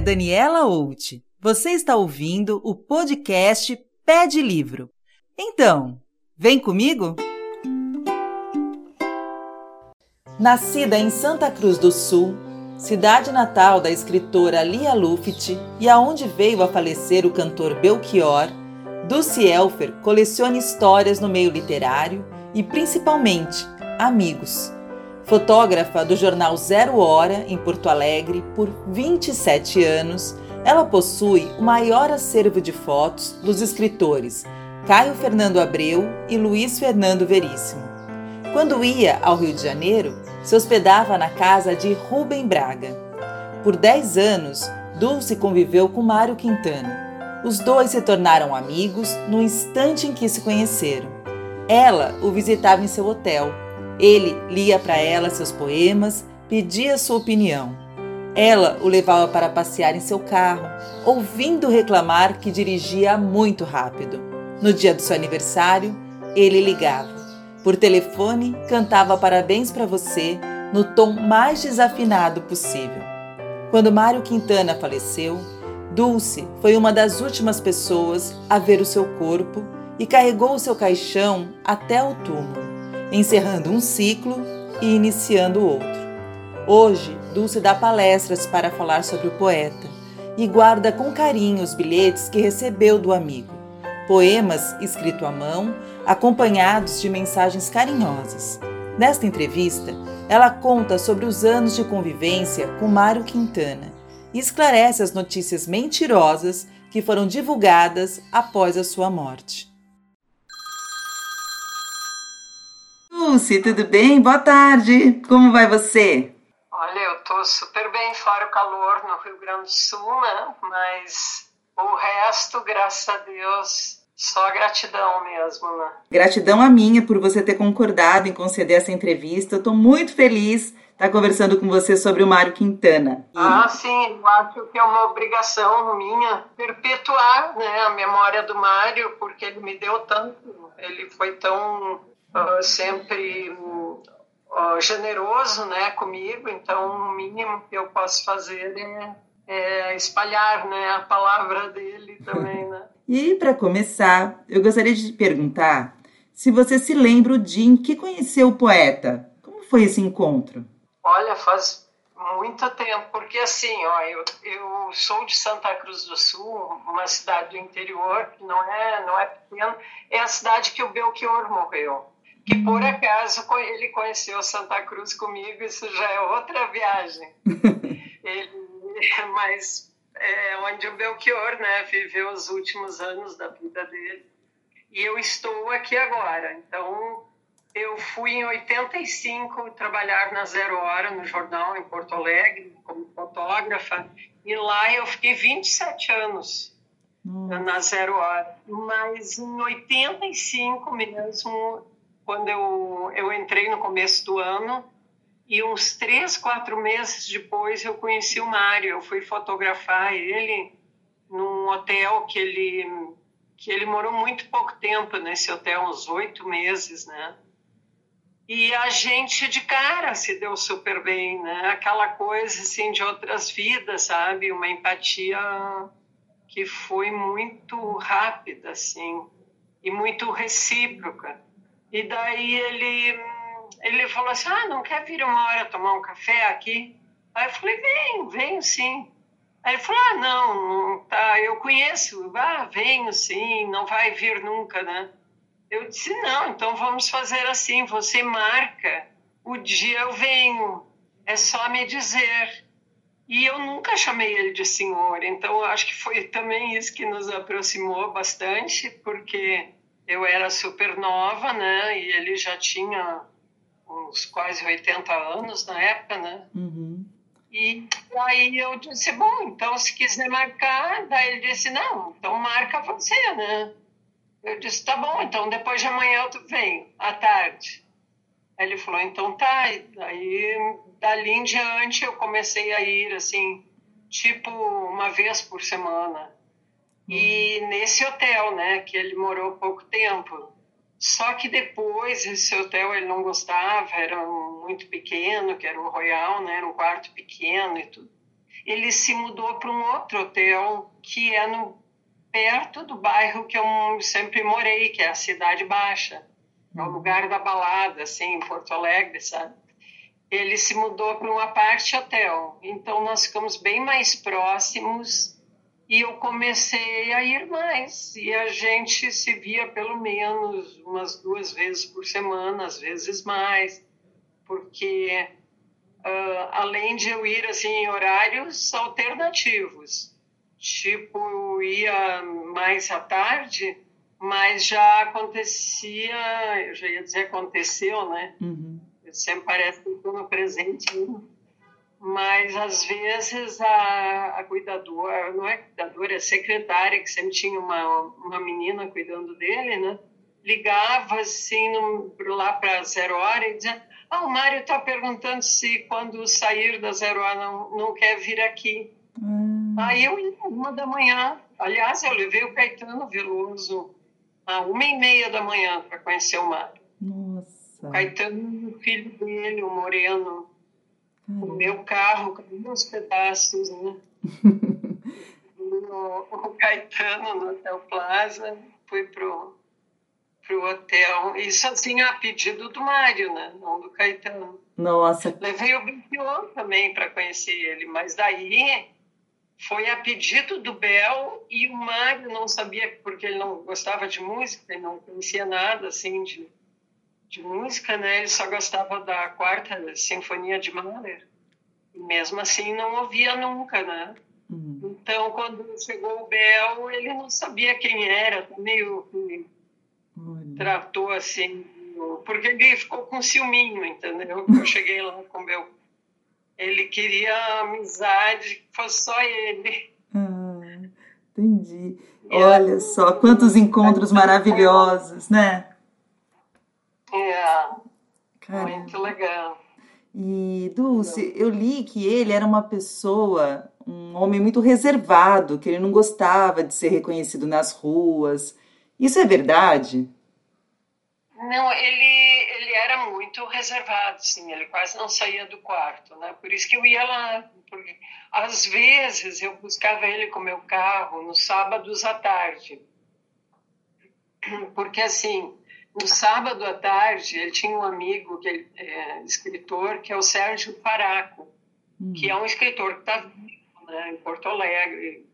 Daniela Out. Você está ouvindo o podcast Pé de Livro. Então, vem comigo? Nascida em Santa Cruz do Sul, cidade natal da escritora Lia Luft e aonde veio a falecer o cantor Belchior, Dulce Elfer coleciona histórias no meio literário e, principalmente, amigos Fotógrafa do jornal Zero Hora, em Porto Alegre, por 27 anos, ela possui o maior acervo de fotos dos escritores Caio Fernando Abreu e Luiz Fernando Veríssimo. Quando ia ao Rio de Janeiro, se hospedava na casa de Rubem Braga. Por 10 anos, Dulce conviveu com Mário Quintana. Os dois se tornaram amigos no instante em que se conheceram. Ela o visitava em seu hotel ele lia para ela seus poemas, pedia sua opinião. Ela o levava para passear em seu carro, ouvindo reclamar que dirigia muito rápido. No dia do seu aniversário, ele ligava. Por telefone, cantava parabéns para você no tom mais desafinado possível. Quando Mário Quintana faleceu, Dulce foi uma das últimas pessoas a ver o seu corpo e carregou o seu caixão até o túmulo encerrando um ciclo e iniciando outro. Hoje, Dulce dá palestras para falar sobre o poeta e guarda com carinho os bilhetes que recebeu do amigo. Poemas escritos à mão, acompanhados de mensagens carinhosas. Nesta entrevista, ela conta sobre os anos de convivência com Mário Quintana e esclarece as notícias mentirosas que foram divulgadas após a sua morte. Dulce, tudo bem? Boa tarde. Como vai você? Olha, eu tô super bem, fora o calor no Rio Grande do Sul, né? Mas o resto, graças a Deus, só gratidão mesmo, né? Gratidão a minha por você ter concordado em conceder essa entrevista. Eu tô muito feliz estar conversando com você sobre o Mário Quintana. E... Ah, sim, eu acho que é uma obrigação minha perpetuar né, a memória do Mário, porque ele me deu tanto, ele foi tão uh, sempre uh, generoso né, comigo, então o mínimo que eu posso fazer é, é espalhar né, a palavra dele também. Né? e para começar, eu gostaria de te perguntar se você se lembra o dia em que conheceu o poeta. Como foi esse encontro? Olha, faz muito tempo, porque assim, ó, eu, eu sou de Santa Cruz do Sul, uma cidade do interior que não é, não é pequena, é a cidade que o Belchior morreu que por acaso ele conheceu Santa Cruz comigo, isso já é outra viagem. ele, mas é onde o Belchior né, viveu os últimos anos da vida dele. E eu estou aqui agora. Então, eu fui em 85 trabalhar na Zero Hora, no jornal, em Porto Alegre, como fotógrafa. E lá eu fiquei 27 anos hum. na Zero Hora. Mas em 85 mesmo, quando eu, eu entrei no começo do ano e uns três, quatro meses depois eu conheci o Mário. Eu fui fotografar ele num hotel que ele que ele morou muito pouco tempo nesse hotel, uns oito meses, né? E a gente de cara se deu super bem, né? Aquela coisa assim de outras vidas, sabe? Uma empatia que foi muito rápida, assim, e muito recíproca. E daí ele, ele falou assim: Ah, não quer vir uma hora tomar um café aqui? Aí eu falei: Venho, venho sim. Aí ele falou: Ah, não, não tá, eu conheço, ah, venho sim, não vai vir nunca, né? Eu disse: Não, então vamos fazer assim: você marca o dia eu venho, é só me dizer. E eu nunca chamei ele de senhor, então acho que foi também isso que nos aproximou bastante, porque eu era super nova, né? E ele já tinha uns quase 80 anos na época, né? Uhum. E aí eu disse, bom, então se quiser marcar, daí ele disse, não, então marca você, né? Eu disse, tá bom, então depois de amanhã eu venho, à tarde. Aí ele falou, então tá. Aí dali em diante eu comecei a ir, assim, tipo uma vez por semana. E nesse hotel, né, que ele morou pouco tempo. Só que depois esse hotel ele não gostava, era muito pequeno, que era um Royal, né, era um quarto pequeno e tudo. ele se mudou para um outro hotel que é no perto do bairro que eu sempre morei, que é a Cidade Baixa. É o uhum. lugar da balada, assim, em Porto Alegre, sabe? Ele se mudou para um apart hotel. Então, nós ficamos bem mais próximos e eu comecei a ir mais. E a gente se via pelo menos umas duas vezes por semana, às vezes mais, porque uh, além de eu ir assim em horários alternativos, tipo eu ia mais à tarde, mas já acontecia, eu já ia dizer aconteceu, né? Uhum. Sempre parece que estou no presente. Né? Mas às vezes a, a cuidadora, não é cuidadora, é secretária, que sempre tinha uma, uma menina cuidando dele, né? Ligava assim no, lá para zero hora e dizia: Ah, o Mário está perguntando se quando sair da zero hora não, não quer vir aqui. Hum. Aí eu ia uma da manhã. Aliás, eu levei o Caetano Veloso a uma e meia da manhã para conhecer o Mário. Nossa. O Caetano, o filho dele, o Moreno o meu carro com uns pedaços, né? o, o Caetano no Hotel Plaza, fui pro pro hotel. Isso assim a pedido do Mário, né? Não do Caetano. Nossa. Levei o Bipion também para conhecer ele, mas daí foi a pedido do Bel e o Mário não sabia porque ele não gostava de música, ele não conhecia nada assim de de música, né? Ele só gostava da quarta sinfonia de Mahler. E mesmo assim não ouvia nunca, né? Uhum. Então, quando chegou o Bel, ele não sabia quem era, meio que tratou assim, porque ele ficou com ciúminho, entendeu? Eu cheguei lá com o Bel. Ele queria amizade, que fosse só ele. Ah, entendi. Olha só, quantos encontros maravilhosos, né? É, Caramba. muito legal. E, Dulce, eu li que ele era uma pessoa, um homem muito reservado, que ele não gostava de ser reconhecido nas ruas. Isso é verdade? Não, ele, ele era muito reservado, sim. Ele quase não saía do quarto, né? Por isso que eu ia lá. Porque, às vezes eu buscava ele com meu carro nos sábados à tarde. Porque, assim, no sábado à tarde, ele tinha um amigo, que é, é escritor, que é o Sérgio Paraco, hum. que é um escritor que está vivo né, em Porto Alegre.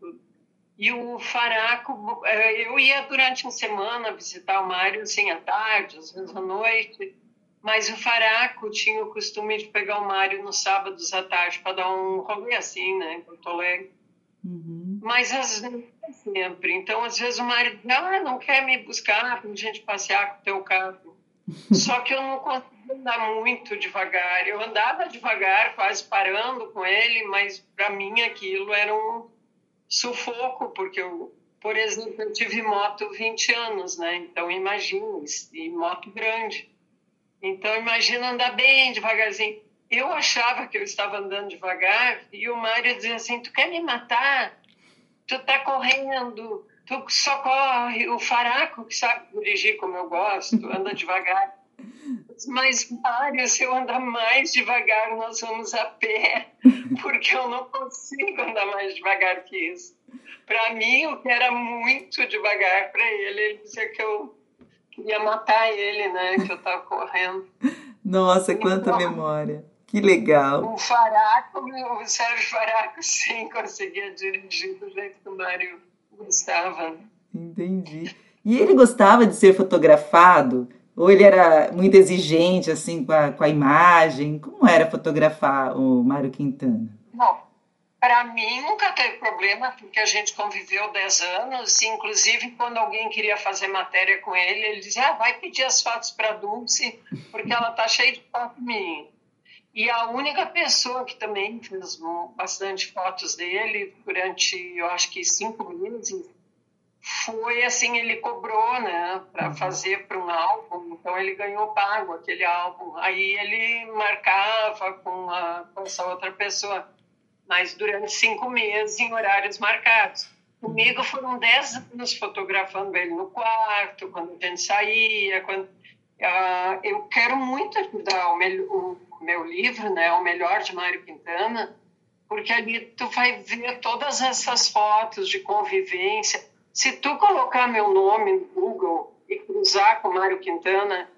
E o Faraco, é, eu ia durante uma semana visitar o Mário, assim, à tarde, às vezes à noite, mas o Faraco tinha o costume de pegar o Mário nos sábados à tarde para dar um rolê assim, né, em Porto Alegre. Uhum. Mas vezes sempre. Então, às vezes o marido ah, não quer me buscar para a gente passear com o teu carro. Só que eu não conseguia andar muito devagar. Eu andava devagar, quase parando com ele, mas para mim aquilo era um sufoco, porque eu, por exemplo, eu tive moto 20 anos, né? Então, imagina, e moto grande. Então, imagina andar bem devagarzinho. Eu achava que eu estava andando devagar e o Mário dizia assim: Tu quer me matar? Tu tá correndo, tu só corre. O Faraco, que sabe dirigir como eu gosto, anda devagar. Mas, Mário, se eu andar mais devagar, nós vamos a pé, porque eu não consigo andar mais devagar que isso. Para mim, o que era muito devagar para ele, ele dizia que eu queria matar ele, né? Que eu estava correndo. Nossa, quanta então, memória. Que legal. O Faraco, o Sérgio Faraco, sim, conseguia dirigir do jeito que o Mário gostava. Entendi. E ele gostava de ser fotografado? Ou ele era muito exigente, assim, com a, com a imagem? Como era fotografar o Mário Quintana? Bom, para mim nunca teve problema, porque a gente conviveu 10 anos, inclusive quando alguém queria fazer matéria com ele, ele dizia, ah, vai pedir as fotos para Dulce, porque ela tá cheia de foto minha. E a única pessoa que também fez bastante fotos dele durante, eu acho que cinco meses, foi assim, ele cobrou, né, para uhum. fazer para um álbum, então ele ganhou pago aquele álbum. Aí ele marcava com, a, com essa outra pessoa, mas durante cinco meses em horários marcados. Comigo foram dez anos fotografando ele no quarto, quando a gente saía, quando... Uh, eu quero muito ajudar o, o meu livro, né, O Melhor de Mário Quintana, porque ali tu vai ver todas essas fotos de convivência. Se tu colocar meu nome no Google e cruzar com Mário Quintana,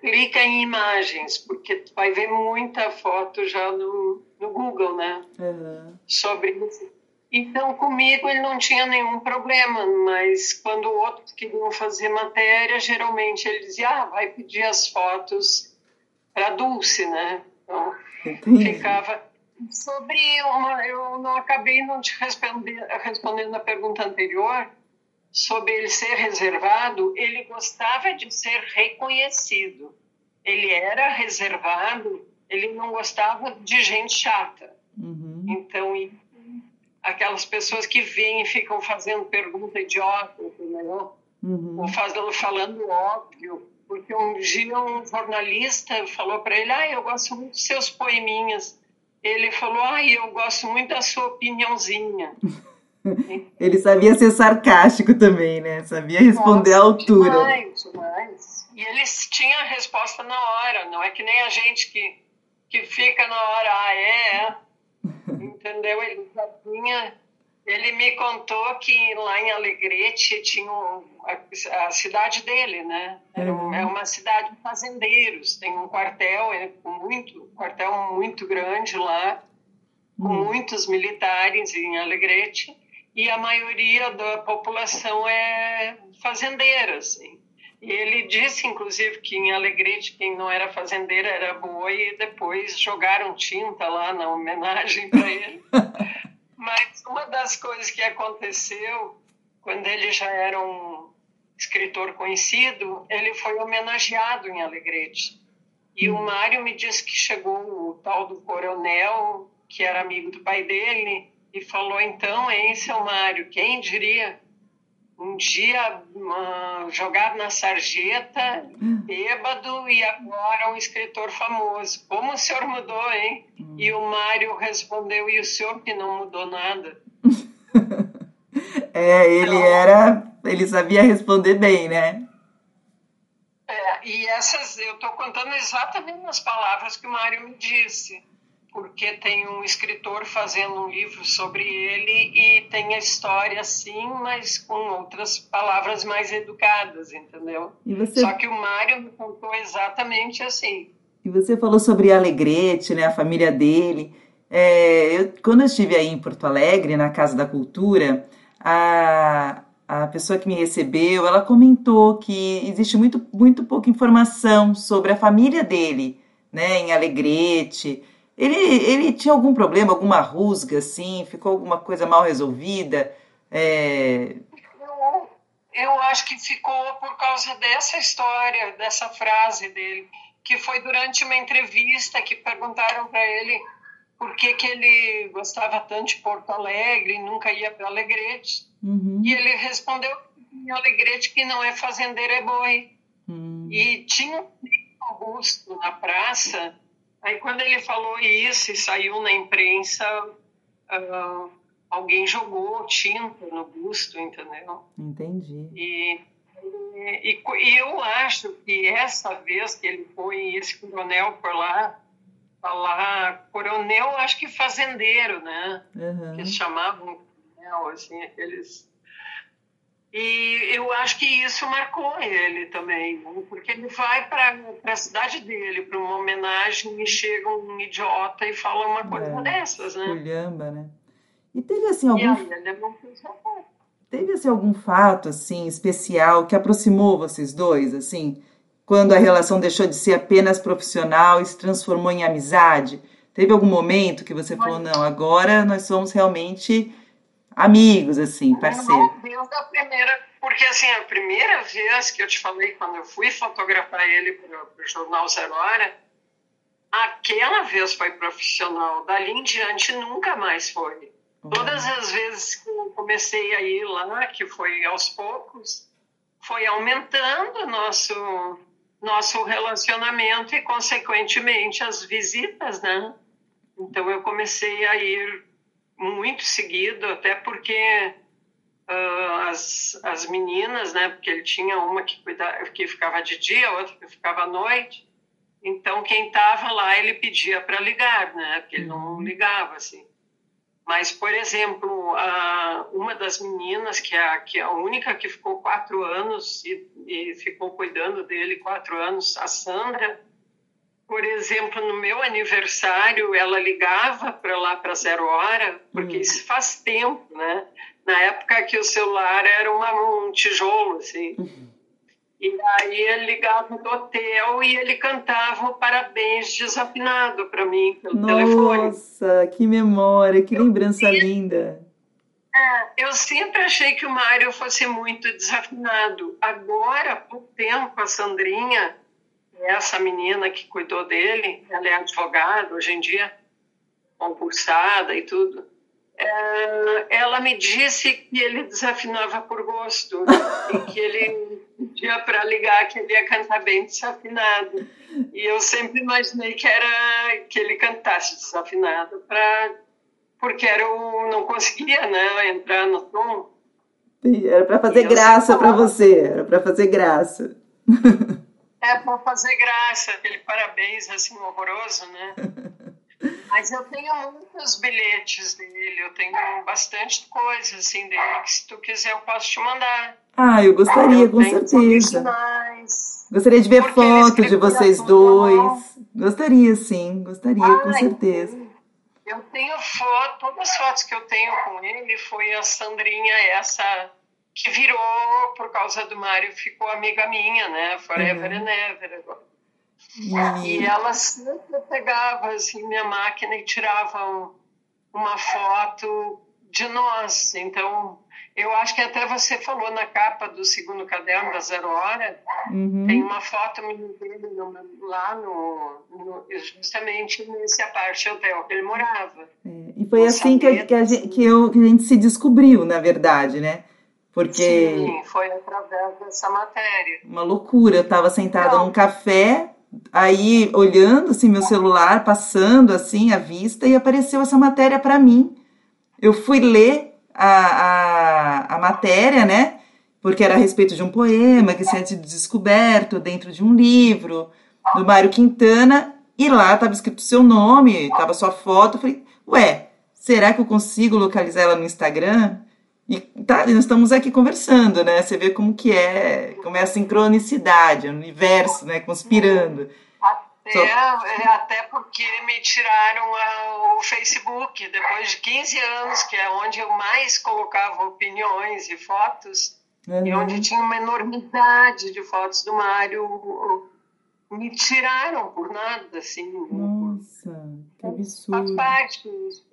clica em imagens, porque tu vai ver muita foto já no, no Google, né? Uhum. Sobre isso. Então, comigo ele não tinha nenhum problema, mas quando outros queriam fazer matéria, geralmente ele dizia, ah, vai pedir as fotos para Dulce, né? Então, Entendi. ficava Sobre uma, eu não acabei não te responder, respondendo a pergunta anterior sobre ele ser reservado. Ele gostava de ser reconhecido. Ele era reservado. Ele não gostava de gente chata. Uhum. Então, aquelas pessoas que vêm e ficam fazendo pergunta idiota, entendeu? Uhum. Ou fazendo, falando óbvio. Porque um dia um jornalista falou para ele: Ah, eu gosto muito dos seus poeminhas ele falou: Ah, eu gosto muito da sua opiniãozinha. ele sabia ser sarcástico também, né? Sabia responder Nossa, à altura. Demais, demais. E ele tinha a resposta na hora, não é que nem a gente que, que fica na hora, ah, é, é. Entendeu? Ele já tinha ele me contou que lá em Alegrete tinha um, a, a, cidade dele, né? Uhum. É uma cidade de fazendeiros, tem um quartel é, muito, quartel muito grande lá, com uhum. muitos militares em Alegrete, e a maioria da população é fazendeira, assim. E ele disse, inclusive, que em Alegrete quem não era fazendeira era boi, e depois jogaram tinta lá na homenagem para ele. Mas uma das coisas que aconteceu, quando ele já era um escritor conhecido, ele foi homenageado em Alegrete. E o. Mário me disse que chegou o tal do coronel, que era amigo do pai dele, e falou: então, hein, seu Mário, quem diria? Um dia jogado na sarjeta, bêbado, e agora um escritor famoso. Como o senhor mudou, hein? E o Mário respondeu: e o senhor que não mudou nada? é, ele então, era. Ele sabia responder bem, né? É, e essas eu estou contando exatamente as palavras que o Mário me disse, porque tem um escritor fazendo um livro sobre ele e tem a história assim, mas com outras palavras mais educadas, entendeu? Você... Só que o Mário me contou exatamente assim. E você falou sobre Alegrete, né, a família dele. É, eu, quando eu estive aí em Porto Alegre, na Casa da Cultura, a, a pessoa que me recebeu, ela comentou que existe muito, muito pouca informação sobre a família dele, né, em Alegrete. Ele, ele tinha algum problema, alguma rusga, assim? Ficou alguma coisa mal resolvida? É... Eu, eu acho que ficou por causa dessa história, dessa frase dele que foi durante uma entrevista que perguntaram para ele por que, que ele gostava tanto de Porto Alegre e nunca ia para Alegrete. Uhum. E ele respondeu em Alegrete que não é fazendeiro, é boi. Uhum. E tinha um busto na praça. Aí quando ele falou isso e saiu na imprensa, uh, alguém jogou tinta no busto, entendeu? Entendi. E e, e, eu acho que essa vez que ele foi, esse coronel por lá, falar, coronel, acho que fazendeiro, né? Uhum. Que eles chamavam coronel, assim, aqueles. E eu acho que isso marcou ele também, né? porque ele vai para a cidade dele, para uma homenagem, e chega um idiota e fala uma coisa é, dessas, né? Culhamba, né? E teve assim algum. Aí, fez Teve assim, algum fato assim especial que aproximou vocês dois, assim, quando a relação deixou de ser apenas profissional e se transformou em amizade? Teve algum momento que você falou, não, agora nós somos realmente amigos, assim, parceiros? Desde a primeira, porque assim, a primeira vez que eu te falei, quando eu fui fotografar ele para o Jornal Zero Hora, aquela vez foi profissional, dali em diante nunca mais foi. Todas as vezes que eu comecei a ir lá, que foi aos poucos, foi aumentando nosso nosso relacionamento e consequentemente as visitas, né? Então eu comecei a ir muito seguido, até porque uh, as, as meninas, né? Porque ele tinha uma que cuidava, que ficava de dia, outra que ficava à noite. Então quem estava lá ele pedia para ligar, né? Porque ele não uhum. ligava assim. Mas, por exemplo, a, uma das meninas, que é, a, que é a única que ficou quatro anos e, e ficou cuidando dele quatro anos, a Sandra, por exemplo, no meu aniversário, ela ligava para lá para zero hora, porque uhum. isso faz tempo, né? Na época que o celular era uma, um tijolo, assim. Uhum. E aí ele ligava do hotel e ele cantava o parabéns desafinado para mim pelo Nossa, telefone. Nossa, que memória, que lembrança eu, linda. É, eu sempre achei que o Mário fosse muito desafinado. Agora, por tempo, a Sandrinha, essa menina que cuidou dele, ela é advogada hoje em dia, concursada e tudo é, ela me disse que ele desafinava por gosto e que ele pedia para ligar que ele ia cantar bem desafinado. E eu sempre imaginei que era que ele cantasse desafinado para porque era o, não conseguia né, entrar no tom. Era para fazer graça para você, era para fazer graça. É para fazer graça, aquele parabéns assim horroroso, né? Mas eu tenho muitos bilhetes dele, eu tenho bastante coisa assim dele, que se tu quiser eu posso te mandar. Ah, eu gostaria, eu com certeza. Gostaria de ver foto de vocês dois. Gostaria, sim, gostaria, ah, com certeza. Eu tenho foto, todas as fotos que eu tenho com ele foi a Sandrinha, essa que virou, por causa do Mário, ficou amiga minha, né? Forever uhum. and ever agora. E ela sempre pegava assim, minha máquina e tirava um, uma foto de nós. Então, eu acho que até você falou na capa do segundo caderno da Zero Hora, uhum. tem uma foto lá no, no, justamente nesse aparte hotel que ele morava. É, e foi assim que, que, a gente, que, eu, que a gente se descobriu, na verdade, né? Porque... Sim, foi através dessa matéria. Uma loucura, eu estava sentada Não. num café Aí, olhando assim meu celular, passando assim a vista, e apareceu essa matéria para mim. Eu fui ler a, a, a, matéria, né? Porque era a respeito de um poema que tinha sido descoberto dentro de um livro do Mário Quintana, e lá estava escrito seu nome, estava sua foto. Eu falei, ué, será que eu consigo localizar ela no Instagram? E tá, nós estamos aqui conversando, né? Você vê como que é, como é a sincronicidade, o universo, né? Conspirando. Até, Só... É, até porque me tiraram a, o Facebook depois de 15 anos, que é onde eu mais colocava opiniões e fotos, uhum. e onde tinha uma enormidade de fotos do Mário. Me tiraram por nada, assim. Nossa, que absurdo. Faz parte, isso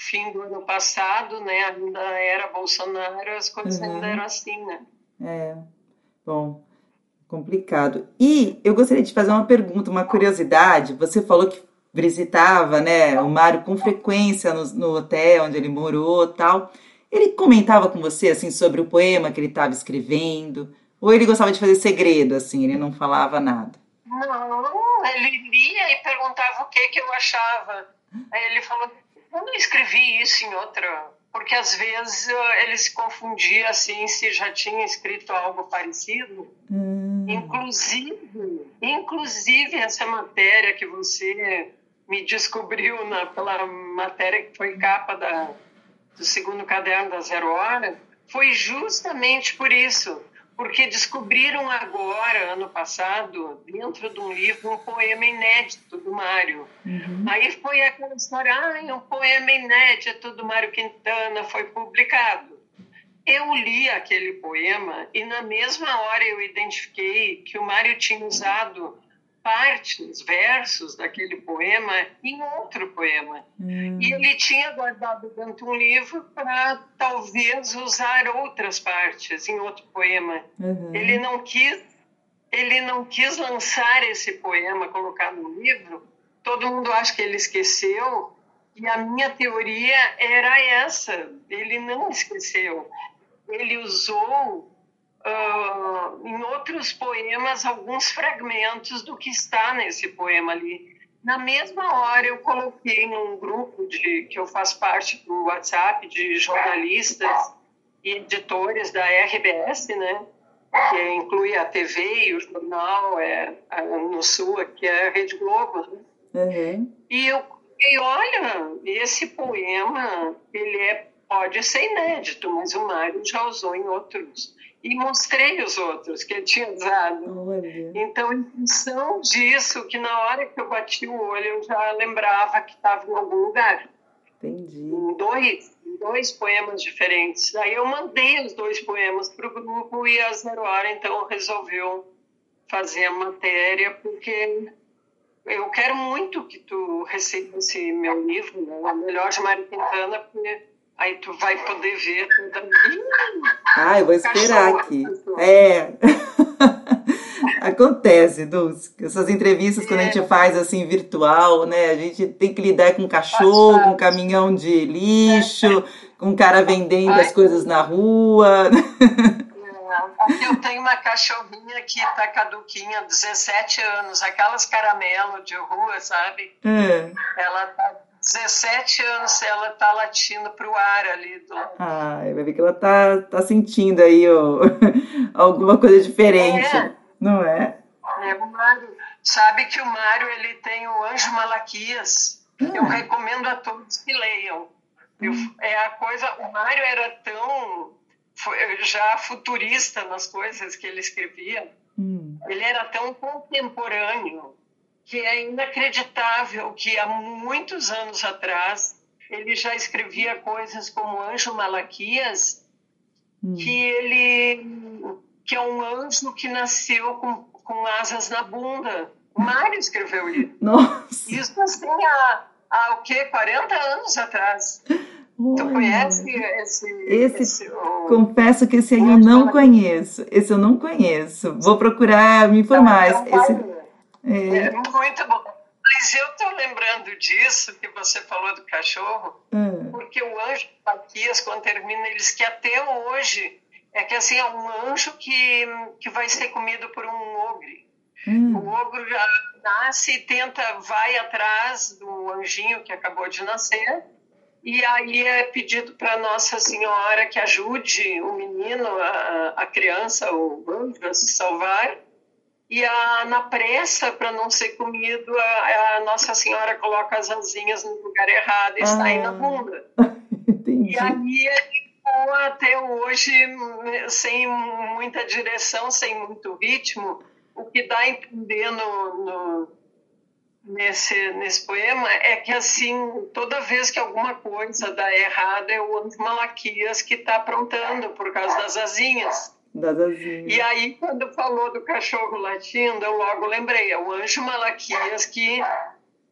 fim do ano passado, né, ainda era Bolsonaro, as coisas uhum. ainda eram assim, né? É, bom, complicado. E eu gostaria de fazer uma pergunta, uma curiosidade. Você falou que visitava, né, o Mário com frequência no, no hotel onde ele morou, tal. Ele comentava com você assim sobre o poema que ele estava escrevendo, ou ele gostava de fazer segredo, assim, ele não falava nada? Não, ele lia e perguntava o que que eu achava. Aí ele falou eu não escrevi isso em outra, porque às vezes ele se confundia assim se já tinha escrito algo parecido. Hum. Inclusive, inclusive essa matéria que você me descobriu na, pela matéria que foi capa da, do segundo caderno da Zero Hora, foi justamente por isso porque descobriram agora, ano passado, dentro de um livro, um poema inédito do Mário. Uhum. Aí foi aquela história, ah, um poema inédito do Mário Quintana foi publicado. Eu li aquele poema e na mesma hora eu identifiquei que o Mário tinha usado partes, versos daquele poema em outro poema. Hum. E ele tinha guardado dentro de um livro para talvez usar outras partes em outro poema. Uhum. Ele não quis ele não quis lançar esse poema, colocar no livro. Todo mundo acha que ele esqueceu. E a minha teoria era essa. Ele não esqueceu. Ele usou uh, em outros poemas alguns fragmentos do que está nesse poema ali. Na mesma hora, eu coloquei num grupo de, que eu faço parte do WhatsApp de jornalistas e editores da RBS, né? que inclui a TV e o jornal é, no Sul, que é a Rede Globo. Né? Uhum. E eu E olha, esse poema, ele é, pode ser inédito, mas o Mário já usou em outros. E mostrei os outros que ele tinha usado. Olha. Então, em função disso, que na hora que eu bati o olho, eu já lembrava que estava em algum lugar. Entendi. Em dois, em dois poemas diferentes. Aí eu mandei os dois poemas para o grupo e a Zero Hora, então, resolveu fazer a matéria, porque eu quero muito que tu receba esse meu livro, né? A Melhor de Mário Quintana, porque aí tu vai poder ver toda Ah, eu vou esperar aqui. É. Acontece, Dulce. Essas entrevistas, quando a gente faz assim virtual, né? A gente tem que lidar com cachorro, com caminhão de lixo, com um cara vendendo as coisas na rua. Aqui eu tenho uma cachorrinha que tá caduquinha, 17 anos, aquelas caramelo de rua, sabe? É. Ela tá 17 anos, ela tá latindo pro ar ali do. Ah, vai ver que ela tá, tá sentindo aí ó, alguma coisa diferente, É. não é? É, o Mário, sabe que o Mário ele tem o Anjo Malaquias. Eu recomendo a todos que leiam. Eu- é a coisa. O Mário era tão foi- já futurista nas coisas que ele escrevia. Hum. Ele era tão contemporâneo que é inacreditável que há muitos anos atrás ele já escrevia coisas como Anjo Malaquias, Hum. que ele que é um anjo que nasceu com, com asas na bunda. O Mário escreveu isso. Nossa, Isso assim há, há o quê? 40 anos atrás. Tu conhece esse... Esse- o- Confesso que esse aí eu não conheço. Esse eu não conheço. Vou procurar me informar. Então, Esse, vai- é, É muito bom. Mas eu estou lembrando disso que você falou do cachorro, é. porque o anjo Paquias, quando termina, ele diz que até hoje é que assim é um anjo que, que vai ser comido por um ogre. Hum. O ogro já nasce e tenta, vai atrás do anjinho que acabou de nascer. E aí é pedido para Nossa Senhora que ajude o menino, a, a criança, o anjo a se salvar. E a, na pressa, para não ser comido, a, a Nossa Senhora coloca as asinhas no lugar errado e sai Ah. na bunda. Entendi. E aí ele ficou até hoje sem muita direção, sem muito ritmo, o que dá a entender no, no- nesse, nesse poema é que assim toda vez que alguma coisa dá errado é o anjo Malaquias que está aprontando por causa das asinhas. Das asinhas. E aí, quando falou do cachorro latindo, eu logo lembrei, é o anjo Malaquias que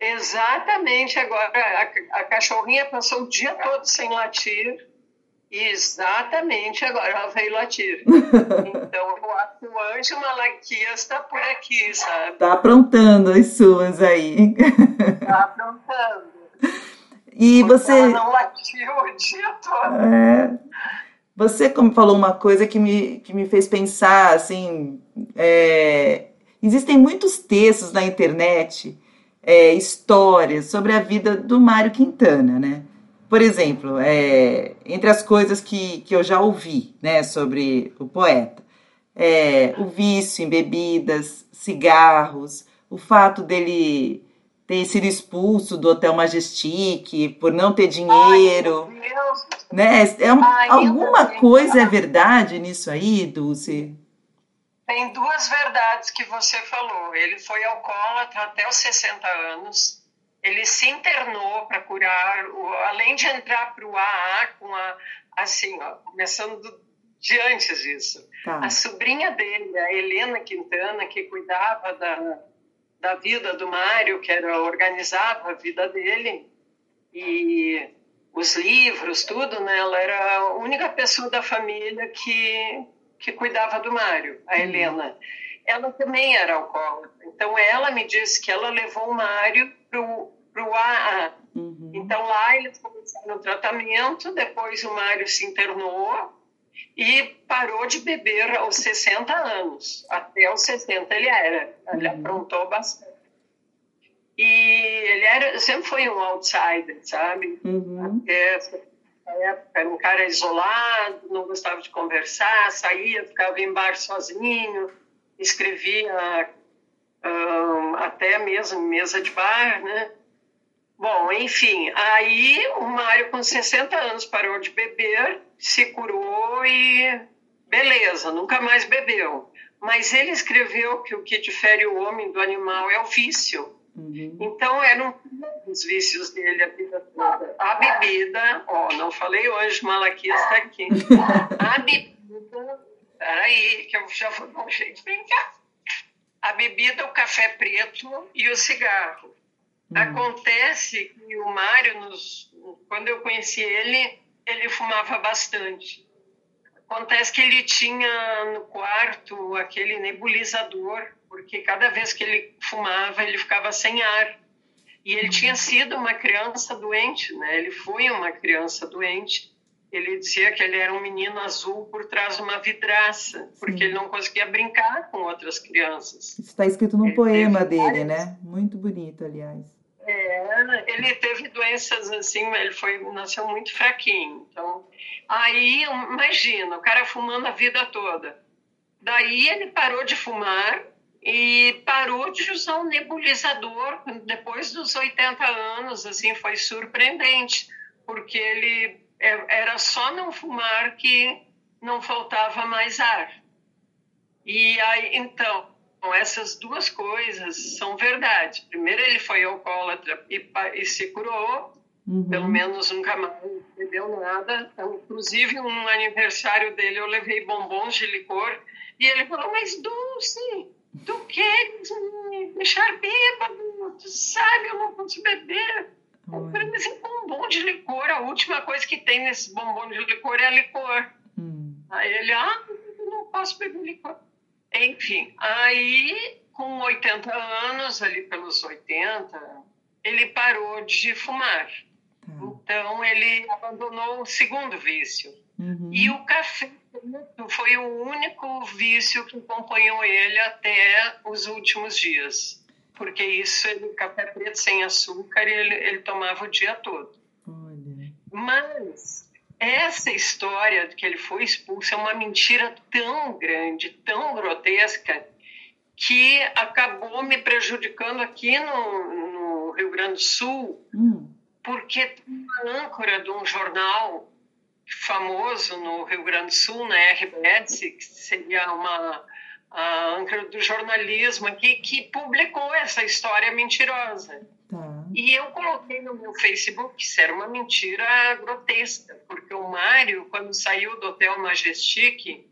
exatamente agora a, a cachorrinha passou o dia todo sem latir e exatamente agora ela veio latir. Então, eu acho que o anjo Malaquias está por aqui, sabe? Tá aprontando as suas aí. Está aprontando. E Porque você. Ela não latiu o dia todo. É, você como falou uma coisa que me, que me fez pensar, assim, é, existem muitos textos na internet, é, histórias sobre a vida do Mário Quintana, né? Por exemplo, é, entre as coisas que, que eu já ouvi, né, sobre o poeta, é, o vício em bebidas, cigarros, o fato dele ter sido expulso do Hotel Majestic por não ter dinheiro. Ai, meu Deus. Né? É um- Ai, alguma coisa é verdade nisso aí, Dulce? Tem duas verdades que você falou. Ele foi alcoólatra até os 60 anos. Ele se internou para curar, além de entrar para o AA com a, assim, ó, começando do- de antes disso. Tá. A sobrinha dele, a Helena Quintana, que cuidava da, da vida do Mário, que era organizava a vida dele, e os livros, tudo, né? Ela era a única pessoa da família que, que cuidava do Mário, a Helena. Ela também era alcoólatra. Então, ela me disse que ela levou o Mário para o AA. Uhum. Então, lá eles começaram o tratamento, depois o Mário se internou e parou de beber aos 60 anos. Até os 60 ele era. Ele Uhum. aprontou bastante. E ele era, sempre foi um outsider, sabe? Uhum. Até época era um cara isolado, não gostava de conversar, saía, ficava em bar sozinho, escrevia ahn, até mesmo em mesa de bar, né? Bom, enfim, aí o Mário, com 60 anos, parou de beber, se curou e beleza, nunca mais bebeu. Mas ele escreveu que o que difere o homem do animal é o vício. Uhum. Então, eram os vícios dele a vida toda. A bebida, ó, não falei hoje, Malaquias está aqui. A bebida, peraí, que eu já vou dar um jeito, vem cá. A bebida, o café preto e o cigarro. Uhum. Acontece que o Mário, nos, quando eu conheci ele, ele fumava bastante. Acontece que ele tinha no quarto aquele nebulizador, porque cada vez que ele fumava, ele ficava sem ar. E ele tinha sido uma criança doente, né? Ele foi uma criança doente. Ele dizia que ele era um menino azul por trás de uma vidraça, porque Sim. ele não conseguia brincar com outras crianças. Isso está escrito num ele poema dele, várias... né? Muito bonito, aliás. É, ele teve doenças assim, ele foi nasceu muito fraquinho. Então, aí imagina, o cara fumando a vida toda. Daí ele parou de fumar e parou de usar um nebulizador depois dos 80 anos, assim, foi surpreendente, porque ele é, era só não fumar que não faltava mais ar. E aí, então, essas duas coisas são verdade. Primeiro, ele foi alcoólatra e, e se curou, uhum. pelo menos nunca mais bebeu nada. Então, inclusive, um aniversário dele, eu levei bombons de licor e ele falou: Mas Dulce, tu queres me deixar bêbado? Tu sabe, eu não posso beber. Mas em bombom de licor, a última coisa que tem nesse bombom de licor é licor. Hum. Aí ele, ah, não posso beber licor. Enfim, aí com 80 anos, ali pelos 80, ele parou de fumar. Uhum. Então ele abandonou o segundo vício. Uhum. E o café foi o único vício que acompanhou ele até os últimos dias. Porque isso, ele, café preto sem açúcar, ele, ele tomava o dia todo. Olha. Mas essa história de que ele foi expulso é uma mentira tão grande, tão grotesca, que acabou me prejudicando aqui no, no Rio Grande do Sul, hum. porque uma âncora de um jornal famoso no Rio Grande do Sul, na RBS, que seria uma a âncora do jornalismo, que, que publicou essa história mentirosa. Tá. E eu coloquei no meu Facebook que isso era uma mentira grotesca, porque o Mário, quando saiu do Hotel Majestic,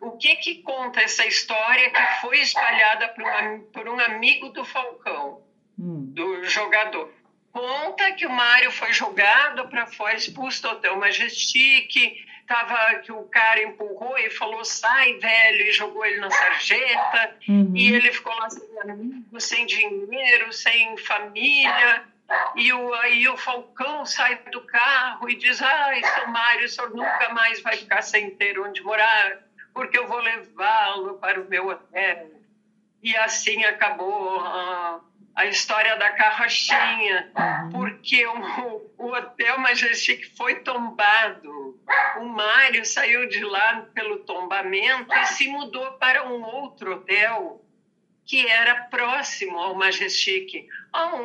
o que que conta essa história que foi espalhada por, uma, por um amigo do Falcão, hum. do jogador? Conta que o Mário foi jogado para fora, expulso do Hotel Majestic, tava que o cara empurrou e falou sai velho e jogou ele na sarjeta. Uhum. e ele ficou lá sem amigo, sem dinheiro, sem família. E o, aí o Falcão sai do carro e diz ai seu Mário, o senhor nunca mais vai ficar sem ter onde morar porque eu vou levá-lo para o meu hotel. E assim acabou uh, a história da carrochinha, uhum. porque o, o Hotel Majestic foi tombado. O Mário saiu de lá pelo tombamento e se mudou para um outro hotel que era próximo ao Majestic,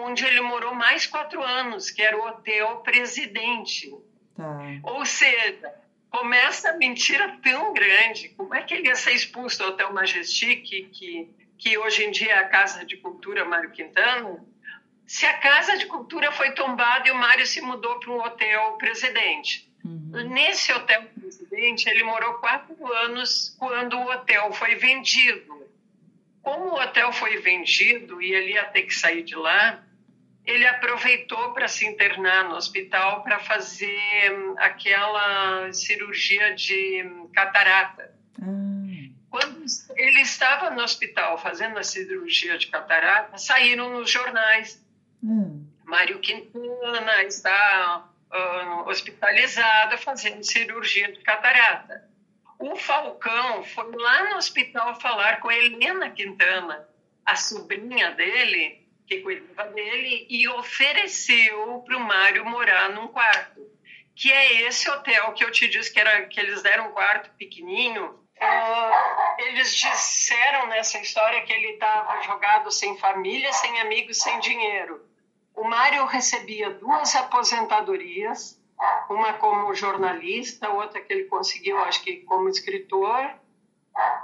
onde ele morou mais quatro anos, que era o Hotel Presidente. Tá. Ou seja, começa a mentira tão grande. Como é que ele ia ser expulso do Hotel Majestic, que que hoje em dia é a Casa de Cultura Mário Quintana, se a Casa de Cultura foi tombada e o Mário se mudou para um hotel presidente. Uhum. Nesse hotel presidente, ele morou quatro anos quando o hotel foi vendido. Como o hotel foi vendido e ele ia ter que sair de lá, ele aproveitou para se internar no hospital para fazer hum, aquela cirurgia de hum, catarata. Quando ele estava no hospital fazendo a cirurgia de catarata, saíram nos jornais. Hum. Mário Quintana está uh, hospitalizado fazendo cirurgia de catarata. O Falcão foi lá no hospital falar com a Helena Quintana, a sobrinha dele, que cuidava dele, e ofereceu para o Mário morar num quarto, que é esse hotel que eu te disse que, era, que eles deram um quarto pequenininho, Uh, eles disseram nessa história que ele estava jogado sem família, sem amigos, sem dinheiro. o Mário recebia duas aposentadorias, uma como jornalista, outra que ele conseguiu, acho que como escritor,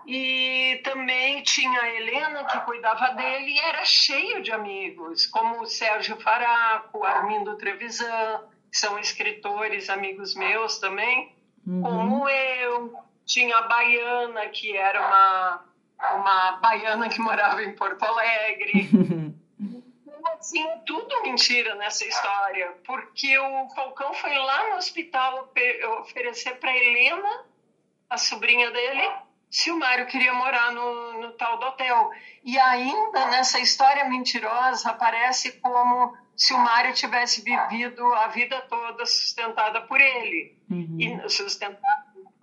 e também tinha a Helena, que cuidava dele, e era cheio de amigos, como o Sérgio Faraco, Armindo Trevisan, que são escritores, amigos meus também, uhum. como eu. Tinha a Baiana, que era uma, uma baiana que morava em Porto Alegre. assim, tudo mentira nessa história, porque o Falcão foi lá no hospital oferecer para Helena, a sobrinha dele, se o Mário queria morar no, no tal do hotel. E ainda nessa história mentirosa aparece como se o Mário tivesse vivido a vida toda sustentada por ele. Uhum. E sustentada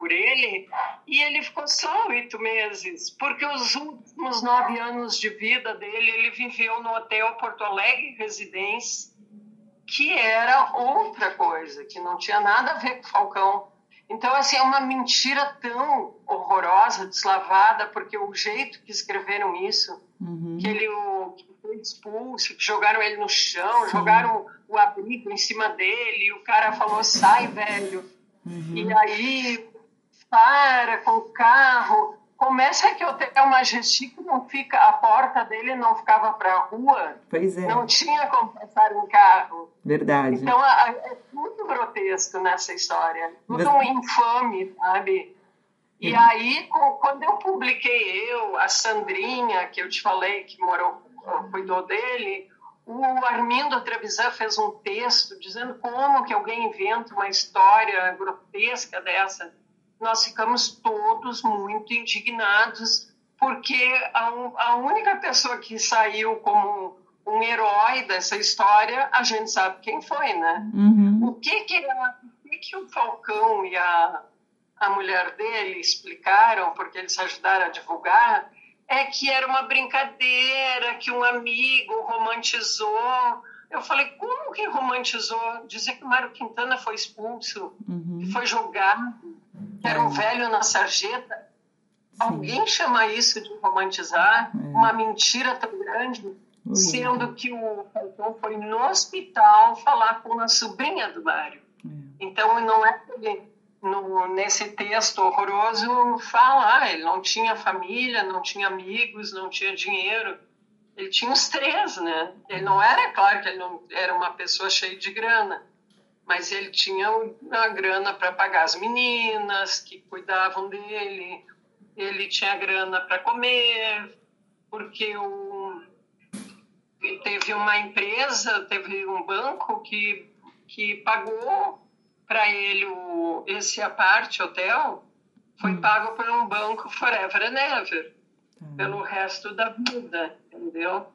por ele, e ele ficou só oito meses, porque os últimos nove anos de vida dele ele viveu no Hotel Porto Alegre Residência, que era outra coisa, que não tinha nada a ver com Falcão. Então, assim, é uma mentira tão horrorosa, deslavada, porque o jeito que escreveram isso, uhum. que ele que foi expulso, que jogaram ele no chão, Sim. jogaram o abrigo em cima dele, e o cara falou, sai, velho. Uhum. E aí, para com o carro, Começa que o Hotel Majestic não fica, a porta dele não ficava para a rua. Pois é. Não tinha como passar um carro. Verdade. Então a, é tudo grotesco nessa história. Tudo um infame, sabe? E uhum. aí, quando eu publiquei eu, a Sandrinha, que eu te falei, que morou, cuidou dele, o Armindo Trevisan fez um texto dizendo como que alguém inventa uma história grotesca dessa nós ficamos todos muito indignados, porque a, a única pessoa que saiu como um herói dessa história, a gente sabe quem foi, né? Uhum. O que que, o que que o Falcão e a, a mulher dele explicaram, porque eles ajudaram a divulgar, é que era uma brincadeira, que um amigo romantizou. Eu falei, como que romantizou? Dizer que o Mário Quintana foi expulso, uhum. que foi jogado era um velho na sarjeta. Alguém chama isso de romantizar? É. Uma mentira tão grande? Sendo que o Falcão foi no hospital falar com a sobrinha do Mário. É. Então, não é que no, nesse texto horroroso, fala, ah, ele não tinha família, não tinha amigos, não tinha dinheiro. Ele tinha os três, né? Ele não era, claro que ele não era uma pessoa cheia de grana, mas ele tinha uma grana para pagar as meninas que cuidavam dele, ele tinha grana para comer, porque o, teve uma empresa, teve um banco que, que pagou para ele o, esse aparte hotel, foi hum. pago por um banco forever and ever, hum. pelo resto da vida, entendeu?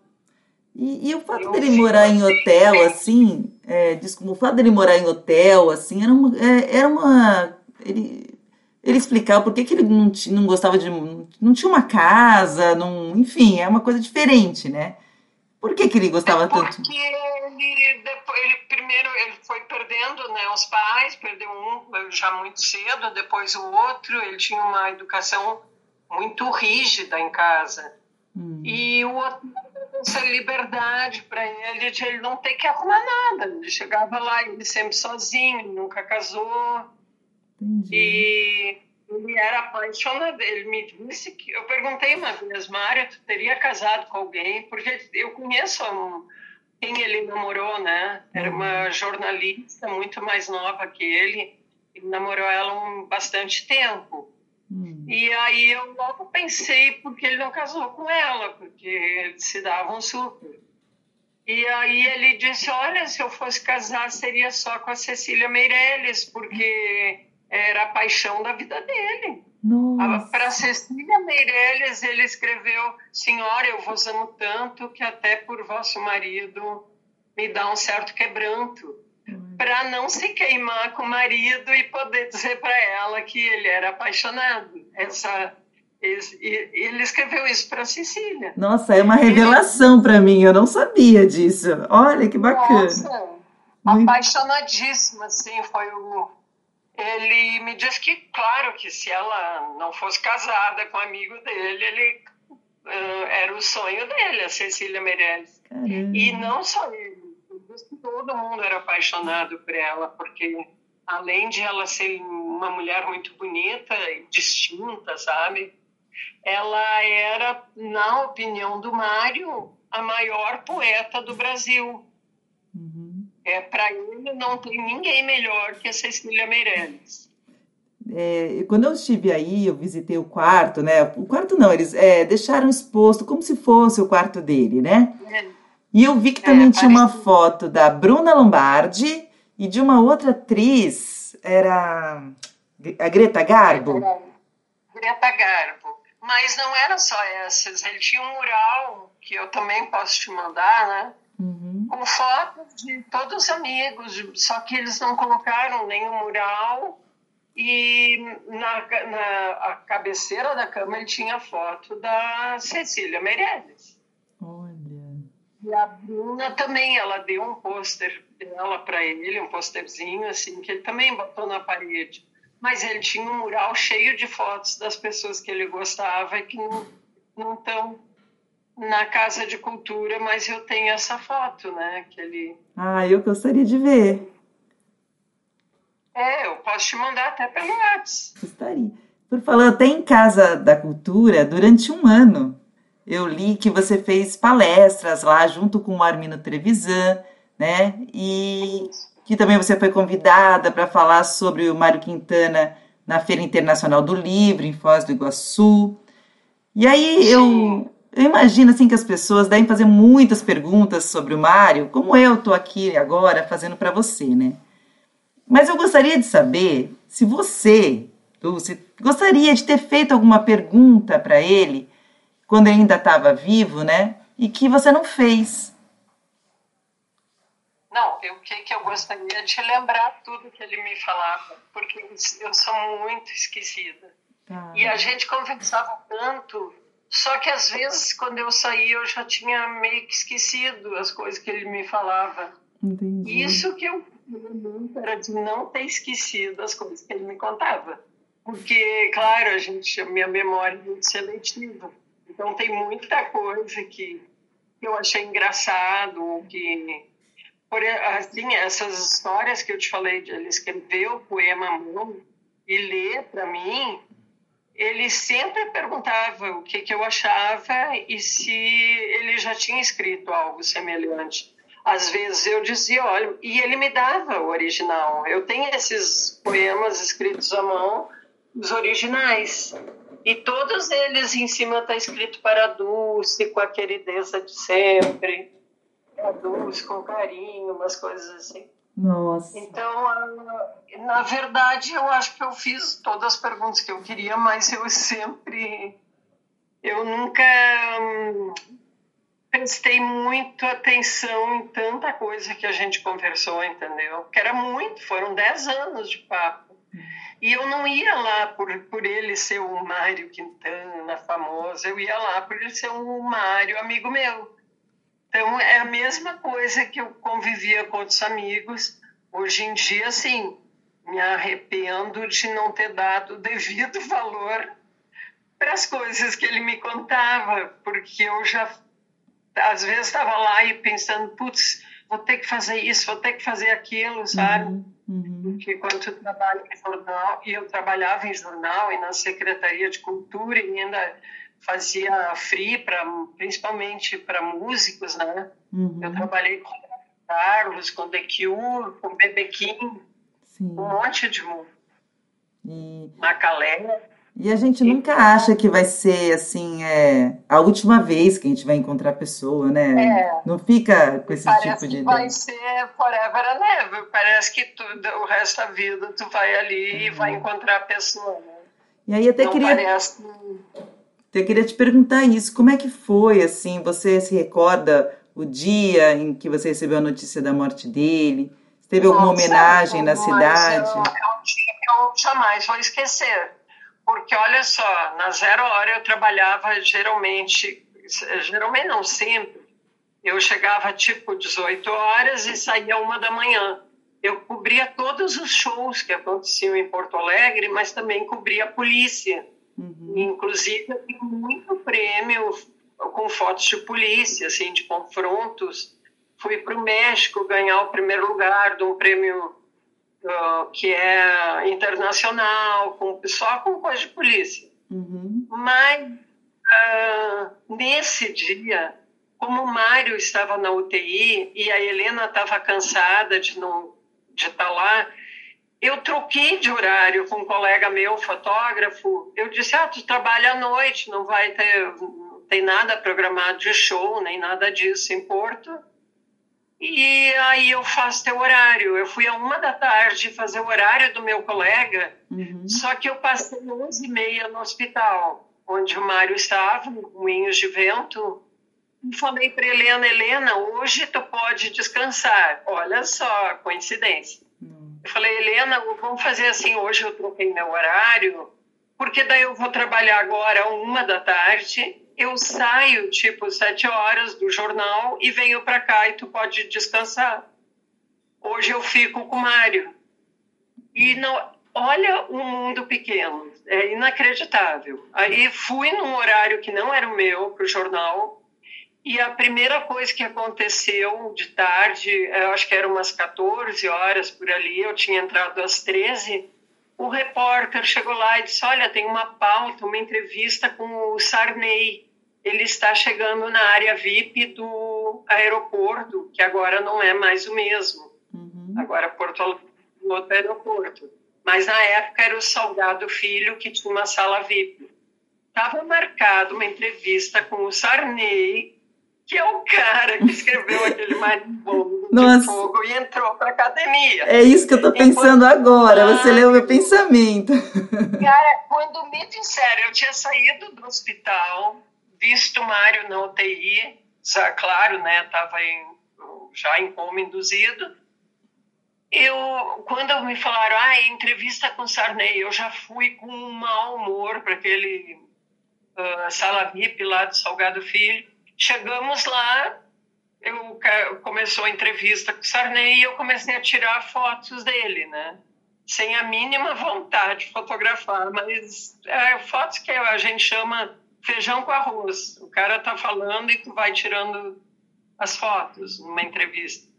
E, e o fato dele morar em hotel, assim, é, desculpa, o fato dele morar em hotel, assim, era uma. É, era uma ele, ele explicava por que, que ele não, não gostava de. Não tinha uma casa, não, enfim, é uma coisa diferente, né? Por que, que ele gostava é porque tanto? Porque ele, ele primeiro ele foi perdendo né, os pais, perdeu um já muito cedo, depois o outro, ele tinha uma educação muito rígida em casa. Hum. E o outro essa liberdade para ele de ele não ter que arrumar nada. Ele chegava lá, ele sempre sozinho, nunca casou. Entendi. E ele era apaixonado. Ele me disse que. Eu perguntei uma vez, Mário, tu teria casado com alguém? Porque eu conheço um, quem ele namorou, né? Era uma uhum. jornalista muito mais nova que ele. Ele namorou ela um bastante tempo. Hum. E aí eu logo pensei porque ele não casou com ela, porque eles se davam super. E aí ele disse, olha, se eu fosse casar seria só com a Cecília Meirelles, porque era a paixão da vida dele. Para Cecília Meirelles ele escreveu, senhora, eu vos amo tanto que até por vosso marido me dá um certo quebranto para não se queimar com o marido e poder dizer para ela que ele era apaixonado. Essa ele escreveu isso para Cecília. Nossa, é uma revelação para mim, eu não sabia disso. Olha que bacana. Nossa, Muito... apaixonadíssima, assim, foi o ele me disse que, claro, que se ela não fosse casada com um amigo dele, ele uh, era o sonho dele, a Cecília Meirelles. Caramba. E não só ele todo mundo era apaixonado por ela, porque além de ela ser uma mulher muito bonita e distinta, sabe? Ela era, na opinião do Mário, a maior poeta do Brasil. Uhum. É, Para ele, não tem ninguém melhor que a Cecília Meirelles. É, quando eu estive aí, eu visitei o quarto, né? O quarto não, eles é, deixaram exposto como se fosse o quarto dele, né? É. E eu vi que também é, tinha uma foto da Bruna Lombardi e de uma outra atriz, era a Greta Garbo. Greta Garbo. Mas não era só essas, ele tinha um mural que eu também posso te mandar, né? Uhum. Com fotos de todos os amigos, só que eles não colocaram nenhum mural e na, na cabeceira da cama ele tinha a foto da Cecília Meirelles. Olha. E a Bruna também, ela deu um pôster dela para ele, um pôsterzinho assim, que ele também botou na parede. Mas ele tinha um mural cheio de fotos das pessoas que ele gostava e que não estão na Casa de Cultura, mas eu tenho essa foto, né? Que ele... Ah, eu gostaria de ver. É, eu posso te mandar até pelo WhatsApp. Gostaria. Por falar, até em Casa da Cultura, durante um ano, eu li que você fez palestras lá junto com o Armino Trevisan, né? E que também você foi convidada para falar sobre o Mário Quintana na Feira Internacional do Livro, em Foz do Iguaçu. E aí eu, eu imagino assim que as pessoas devem fazer muitas perguntas sobre o Mário, como eu estou aqui agora fazendo para você, né? Mas eu gostaria de saber se você, Dulce, gostaria de ter feito alguma pergunta para ele quando ainda estava vivo, né? E que você não fez. Não, o que, que eu gostaria de lembrar tudo que ele me falava, porque eu sou muito esquecida. Ah. E a gente conversava tanto, só que às vezes quando eu saía eu já tinha meio que esquecido as coisas que ele me falava. Entendi. Isso que eu era de não ter esquecido as coisas que ele me contava. Porque, claro, a gente, a minha memória é muito seletiva. Então tem muita coisa que eu achei engraçado, que por, assim, essas histórias que eu te falei de ele escrever o poema mão e ler para mim, ele sempre perguntava o que, que eu achava e se ele já tinha escrito algo semelhante às vezes eu dizia, olha, e ele me dava o original. Eu tenho esses poemas escritos à mão, os originais. E todos eles em cima está escrito para Dulce, com a querideza de sempre, a Dulce com carinho, umas coisas assim. Nossa. Então, na verdade, eu acho que eu fiz todas as perguntas que eu queria, mas eu sempre. Eu nunca hum, prestei muito atenção em tanta coisa que a gente conversou, entendeu? Que era muito, foram 10 anos de papo. E eu não ia lá por, por ele ser o Mário Quintana, famoso, eu ia lá por ele ser um Mário, amigo meu. Então é a mesma coisa que eu convivia com outros amigos. Hoje em dia, sim, me arrependo de não ter dado o devido valor para as coisas que ele me contava, porque eu já às vezes estava lá e pensando, putz, vou ter que fazer isso, vou ter que fazer aquilo, sabe? Uhum, uhum. Porque quando tu trabalha em jornal, e eu trabalhava em jornal e na Secretaria de Cultura e ainda fazia free, pra, principalmente para músicos, né? Uhum. Eu trabalhei com Carlos, com The Cure, com Bebe King, Sim. um monte de música. E... Macalé. E a gente nunca acha que vai ser assim, é, a última vez que a gente vai encontrar a pessoa, né? É, Não fica com esse tipo de ideia. Vai ser forever and ever. Parece que tudo, o resto da vida tu vai ali uhum. e vai encontrar a pessoa. Né? E aí até Não queria. Parece... Eu queria te perguntar isso, como é que foi, assim, você se recorda o dia em que você recebeu a notícia da morte dele? Teve alguma Nossa, homenagem na cidade? É um dia que eu jamais vou esquecer porque olha só, na zero hora eu trabalhava geralmente, geralmente não sempre, eu chegava tipo 18 horas e saía uma da manhã. Eu cobria todos os shows que aconteciam em Porto Alegre, mas também cobria a polícia. Uhum. Inclusive, eu tenho muito prêmio com fotos de polícia, assim, de confrontos fui para o México ganhar o primeiro lugar de um prêmio que é internacional, com, só com coisa de polícia. Uhum. Mas uh, nesse dia, como o Mário estava na UTI e a Helena estava cansada de não de estar tá lá, eu troquei de horário com um colega meu, fotógrafo. Eu disse: Ah, tu trabalha à noite, não vai ter, não tem nada programado de show, nem nada disso em Porto. E aí eu faço teu horário. Eu fui a uma da tarde fazer o horário do meu colega, uhum. só que eu passei 11 e meia no hospital, onde o Mário estava, em Moinhos de Vento. E falei para Helena, Helena, hoje tu pode descansar. Olha só, coincidência. Eu falei, Helena, vamos fazer assim, hoje eu troquei meu horário, porque daí eu vou trabalhar agora uma da tarde, eu saio tipo sete horas do jornal e venho para cá e tu pode descansar. Hoje eu fico com o Mário. E não, olha o mundo pequeno, é inacreditável. Aí fui num horário que não era o meu para o jornal, e a primeira coisa que aconteceu de tarde, eu acho que eram umas 14 horas por ali, eu tinha entrado às 13, o repórter chegou lá e disse: Olha, tem uma pauta, uma entrevista com o Sarney. Ele está chegando na área VIP do aeroporto, que agora não é mais o mesmo. Uhum. Agora Porto Alegre é outro aeroporto. Mas na época era o Salgado Filho que tinha uma sala VIP. Estava marcado uma entrevista com o Sarney que é o cara que escreveu aquele marimbondo de fogo e entrou para academia. É isso que eu estou pensando Enquanto... agora, você leu meu pensamento. Cara, quando me disseram, eu tinha saído do hospital, visto Mário na UTI, já, claro, né, estava já em coma induzido, eu, quando me falaram, ah, entrevista com Sarney, eu já fui com um mau humor para aquele uh, sala VIP lá do Salgado Filho, Chegamos lá, eu, começou a entrevista com Sarney e eu comecei a tirar fotos dele, né? Sem a mínima vontade de fotografar, mas é, fotos que a gente chama feijão com arroz. O cara tá falando e tu vai tirando as fotos numa entrevista.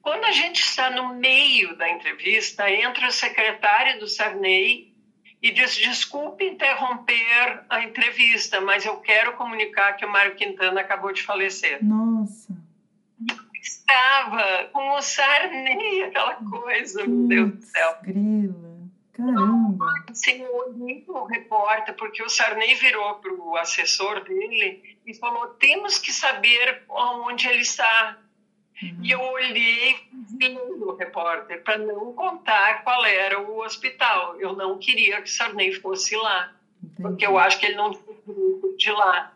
Quando a gente está no meio da entrevista, entra o secretário do Sarney e disse: desculpe interromper a entrevista, mas eu quero comunicar que o Mário Quintana acabou de falecer. Nossa. Estava com o Sarney, aquela coisa, Putz, meu Deus do céu. Grila. Caramba. Assim, eu olhei para o repórter, porque o Sarney virou para o assessor dele e falou: temos que saber onde ele está. Uhum. E eu olhei o repórter para não contar qual era o hospital. Eu não queria que Sarney fosse lá, Entendi. porque eu acho que ele não tinha de lá.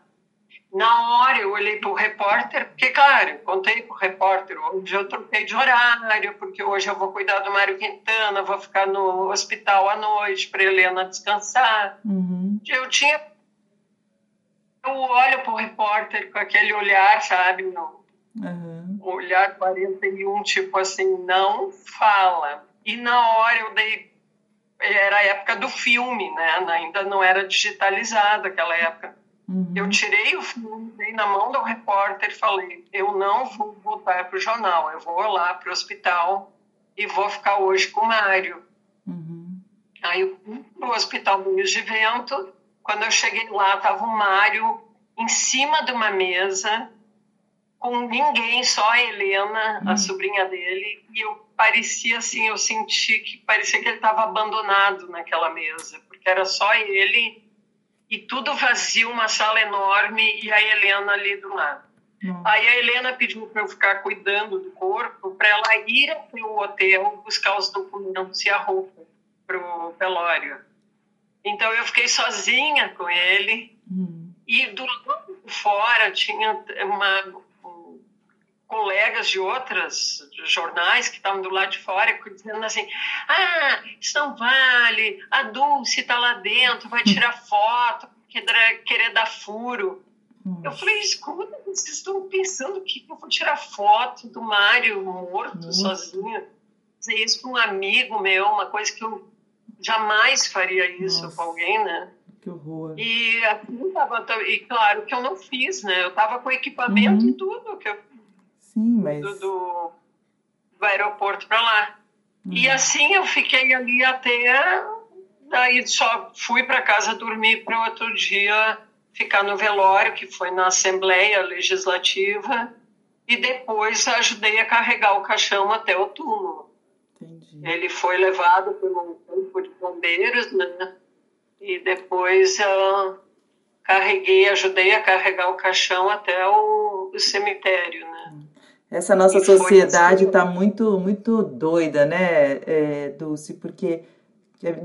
Na hora eu olhei para o repórter, porque, claro, contei para o repórter, hoje eu troquei de horário, porque hoje eu vou cuidar do Mário Quintana, vou ficar no hospital à noite para Helena descansar. Uhum. Eu tinha. Eu olho para o repórter com aquele olhar, sabe, no, Uhum. Olhar 41, tipo assim, não fala. E na hora eu dei. Era a época do filme, né? Ainda não era digitalizado aquela época. Uhum. Eu tirei o filme, dei na mão do repórter e falei: eu não vou voltar para o jornal, eu vou lá para o hospital e vou ficar hoje com o Mário. Uhum. Aí eu fui para o hospital Luiz de Vento. Quando eu cheguei lá, estava o Mário em cima de uma mesa com ninguém, só a Helena, a hum. sobrinha dele, e eu parecia assim, eu senti que parecia que ele estava abandonado naquela mesa, porque era só ele e tudo vazio, uma sala enorme e a Helena ali do lado. Hum. Aí a Helena pediu para eu ficar cuidando do corpo, para ela ir até o hotel buscar os documentos e a roupa para o velório. Então eu fiquei sozinha com ele hum. e do lado fora tinha uma colegas de outras jornais que estavam do lado de fora dizendo assim: ah, isso não vale, a Dulce está lá dentro, vai tirar foto, querer dar furo. Eu falei: escuta, vocês estão pensando que eu vou tirar foto do Mário morto sozinho? Fazer isso com um amigo meu, uma coisa que eu jamais faria isso Nossa. com alguém, né? Que horror. E, assim, tava, e claro que eu não fiz, né? Eu tava com equipamento uhum. e tudo que eu Sim, mas... do, do, do aeroporto para lá. Uhum. E assim eu fiquei ali até. Daí só fui para casa dormir para outro dia ficar no velório, que foi na Assembleia Legislativa, e depois ajudei a carregar o caixão até o túmulo. Entendi. Ele foi levado pelo corpo de bombeiros, né? E depois uh, carreguei, ajudei a carregar o caixão até o, o cemitério, né? Essa nossa e sociedade está assim. muito, muito doida, né, é, Dulce? Porque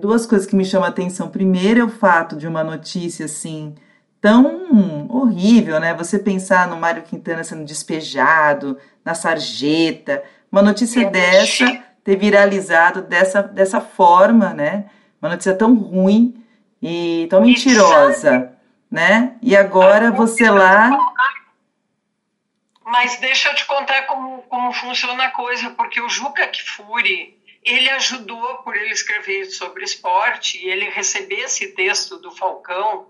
duas coisas que me chamam a atenção. Primeiro é o fato de uma notícia assim tão horrível, né? Você pensar no Mário Quintana sendo despejado, na sarjeta, uma notícia é dessa ter viralizado dessa, dessa forma, né? Uma notícia tão ruim e tão mentirosa, né? E agora você lá. Mas deixa eu te contar como, como funciona a coisa, porque o Juca Kfouri, ele ajudou por ele escrever sobre esporte e ele receber esse texto do Falcão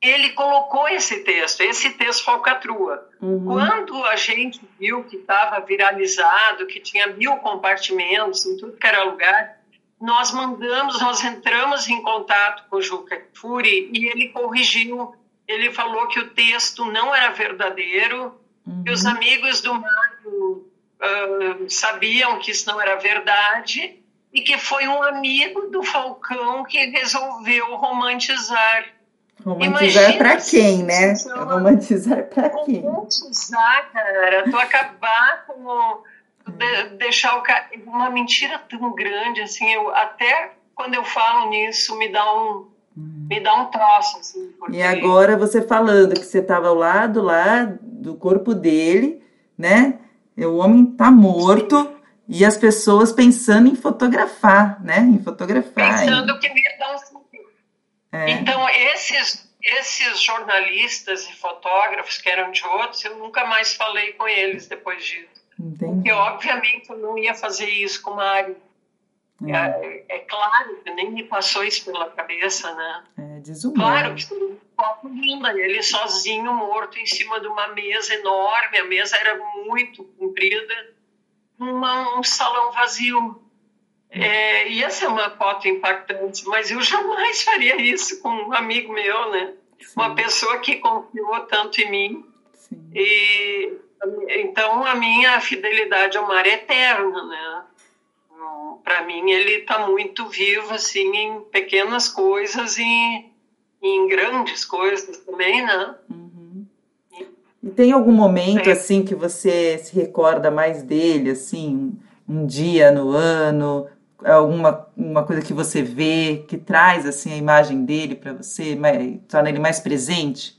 ele colocou esse texto, esse texto falcatrua. Uhum. Quando a gente viu que estava viralizado, que tinha mil compartimentos em tudo que era lugar, nós mandamos, nós entramos em contato com o Juca Furi e ele corrigiu. Ele falou que o texto não era verdadeiro, uhum. que os amigos do Mário uh, sabiam que isso não era verdade e que foi um amigo do Falcão que resolveu romantizar Romantizar para quem, né? Romantizar para quem? Romantizar, cara, tu acabar com de, deixar o cara uma mentira tão grande assim, eu até quando eu falo nisso me dá um me dá um troço assim, porque... E agora você falando que você estava ao lado lá do corpo dele, né? O homem tá morto. E as pessoas pensando em fotografar, né? Em fotografar. Pensando que me dá um é. Então, esses, esses jornalistas e fotógrafos que eram de outros, eu nunca mais falei com eles depois disso. Entendi. Porque, obviamente, eu não ia fazer isso com o Mário. É. É, é. claro que nem me passou isso pela cabeça, né? É desumano. Claro que foto linda, ele sozinho, morto, em cima de uma mesa enorme, a mesa era muito comprida, uma, um salão vazio. É, ia ser uma foto impactante, mas eu jamais faria isso com um amigo meu, né? Sim. Uma pessoa que confiou tanto em mim. Sim. E então a minha fidelidade ao mar é eterna, né? Para mim ele está muito vivo assim em pequenas coisas e em grandes coisas também, né? Uhum. E tem algum momento é. assim que você se recorda mais dele, assim, um dia no ano, alguma uma coisa que você vê que traz assim a imagem dele para você, mais, torna ele mais presente?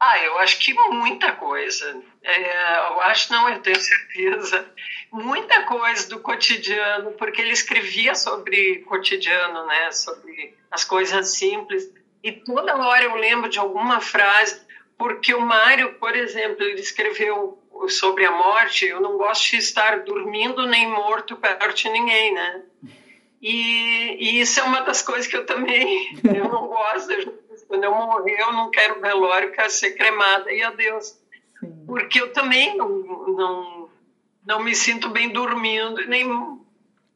Ah, eu acho que muita coisa. É, eu acho não, eu tenho certeza. Muita coisa do cotidiano, porque ele escrevia sobre cotidiano, né? Sobre as coisas simples. E toda hora eu lembro de alguma frase, porque o Mário, por exemplo, ele escreveu sobre a morte, eu não gosto de estar dormindo nem morto perto de ninguém, né? E, e isso é uma das coisas que eu também eu não gosto. Quando eu morrer, eu não quero velório, quero ser cremada e adeus. Porque eu também não, não, não me sinto bem dormindo, nem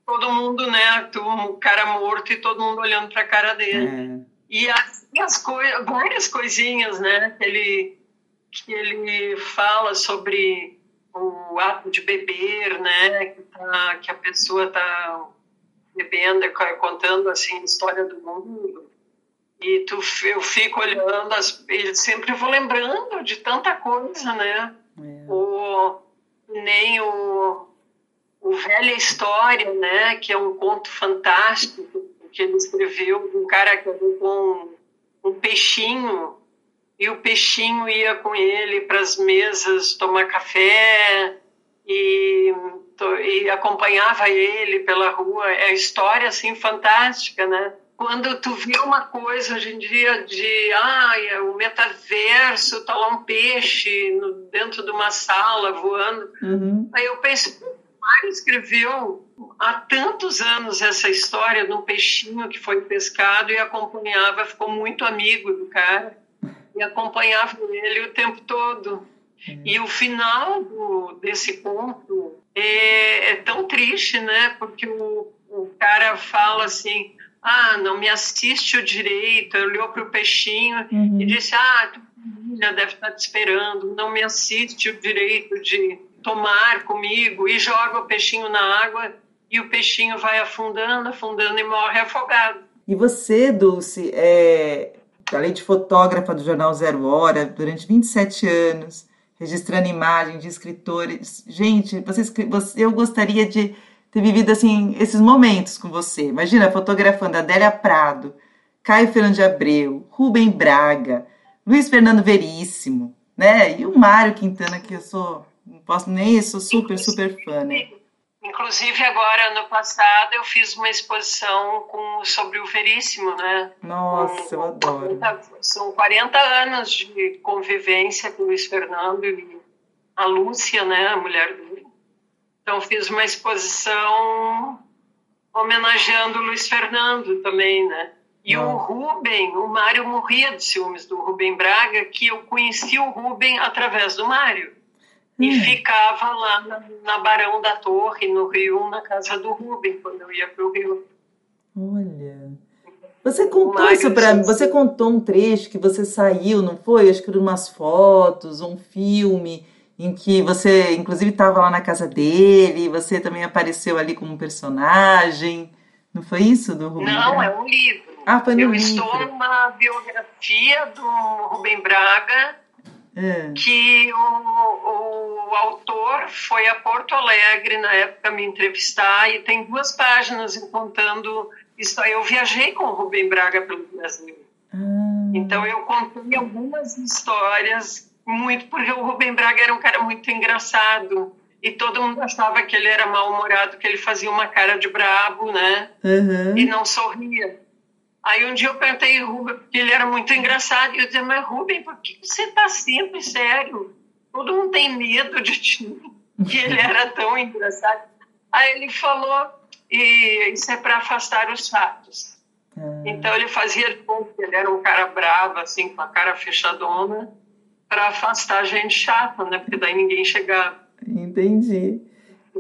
todo mundo, né? O cara morto e todo mundo olhando para a cara dele. É. E as, as coisas, várias coisinhas, né? Que ele que ele fala sobre o ato de beber, né, que, tá, que a pessoa está bebendo, contando assim a história do mundo. E tu, eu fico olhando, as, e sempre vou lembrando de tanta coisa, né? É. O, nem o, o Velha História, né? Que é um conto fantástico que ele escreveu, um cara que com um peixinho e o peixinho ia com ele para as mesas tomar café e, e, acompanhava ele pela rua. É história assim fantástica, né? Quando tu vê uma coisa hoje em dia de ah, o metaverso, tá lá um peixe no, dentro de uma sala voando, uhum. aí eu penso, Mário escreveu há tantos anos essa história de um peixinho que foi pescado e acompanhava, ficou muito amigo do cara e acompanhava ele o tempo todo. Hum. E o final do, desse conto é, é, tão triste, né? Porque o, o cara fala assim: ah, não me assiste o direito. Olhou para o peixinho uhum. e disse: ah, filha deve estar te esperando, não me assiste o direito de tomar comigo. E joga o peixinho na água e o peixinho vai afundando, afundando e morre afogado. E você, Dulce, é, além de fotógrafa do jornal Zero Hora durante 27 anos, registrando imagens de escritores. Gente, vocês, eu gostaria de ter vivido assim esses momentos com você. Imagina fotografando Adélia Prado, Caio Fernando de Abreu, Rubem Braga, Luiz Fernando Veríssimo, né? E o Mário Quintana, que eu sou, não posso nem, sou super, super fã, né? Inclusive, agora, ano passado, eu fiz uma exposição com, sobre o Veríssimo, né? Nossa, eu adoro. 40, são 40 anos de convivência com o Luiz Fernando e a Lúcia, né, a mulher dele. Então, fiz uma exposição homenageando o Luiz Fernando também, né? E o Rubem, o Mário morria de ciúmes do Rubem Braga, que eu conheci o Rubem através do Mário. E hum. ficava lá na, na, Barão da Torre, no Rio, na casa do Rubem, quando eu ia para o Rio. Olha. Você contou isso para mim, você contou um trecho que você saiu, não foi? Acho que umas fotos, um filme, em que você, inclusive, estava lá na casa dele, você também apareceu ali como personagem. Não foi isso do Rubem Não, Braga? é um livro. Ah, foi no eu livro. estou numa biografia do Rubem Braga é. que o, o autor foi a Porto Alegre na época me entrevistar e tem duas páginas contando isso. Eu viajei com o Rubem Braga pelo Brasil. Ah. Então eu contei algumas histórias muito porque o Rubem Braga era um cara muito engraçado e todo mundo achava que ele era mal-humorado, que ele fazia uma cara de brabo, né? Uhum. E não sorria. Aí um dia eu perguntei ao Rubem, porque ele era muito engraçado, e eu disse, mas Rubem, por que você está sempre sério? Todo mundo tem medo de ti, que ele era tão engraçado. Aí ele falou, e isso é para afastar os fatos. Hum. Então ele fazia de conta que ele era um cara bravo, assim, com a cara fechadona, para afastar a gente chata, né? Porque daí ninguém chegava. Entendi.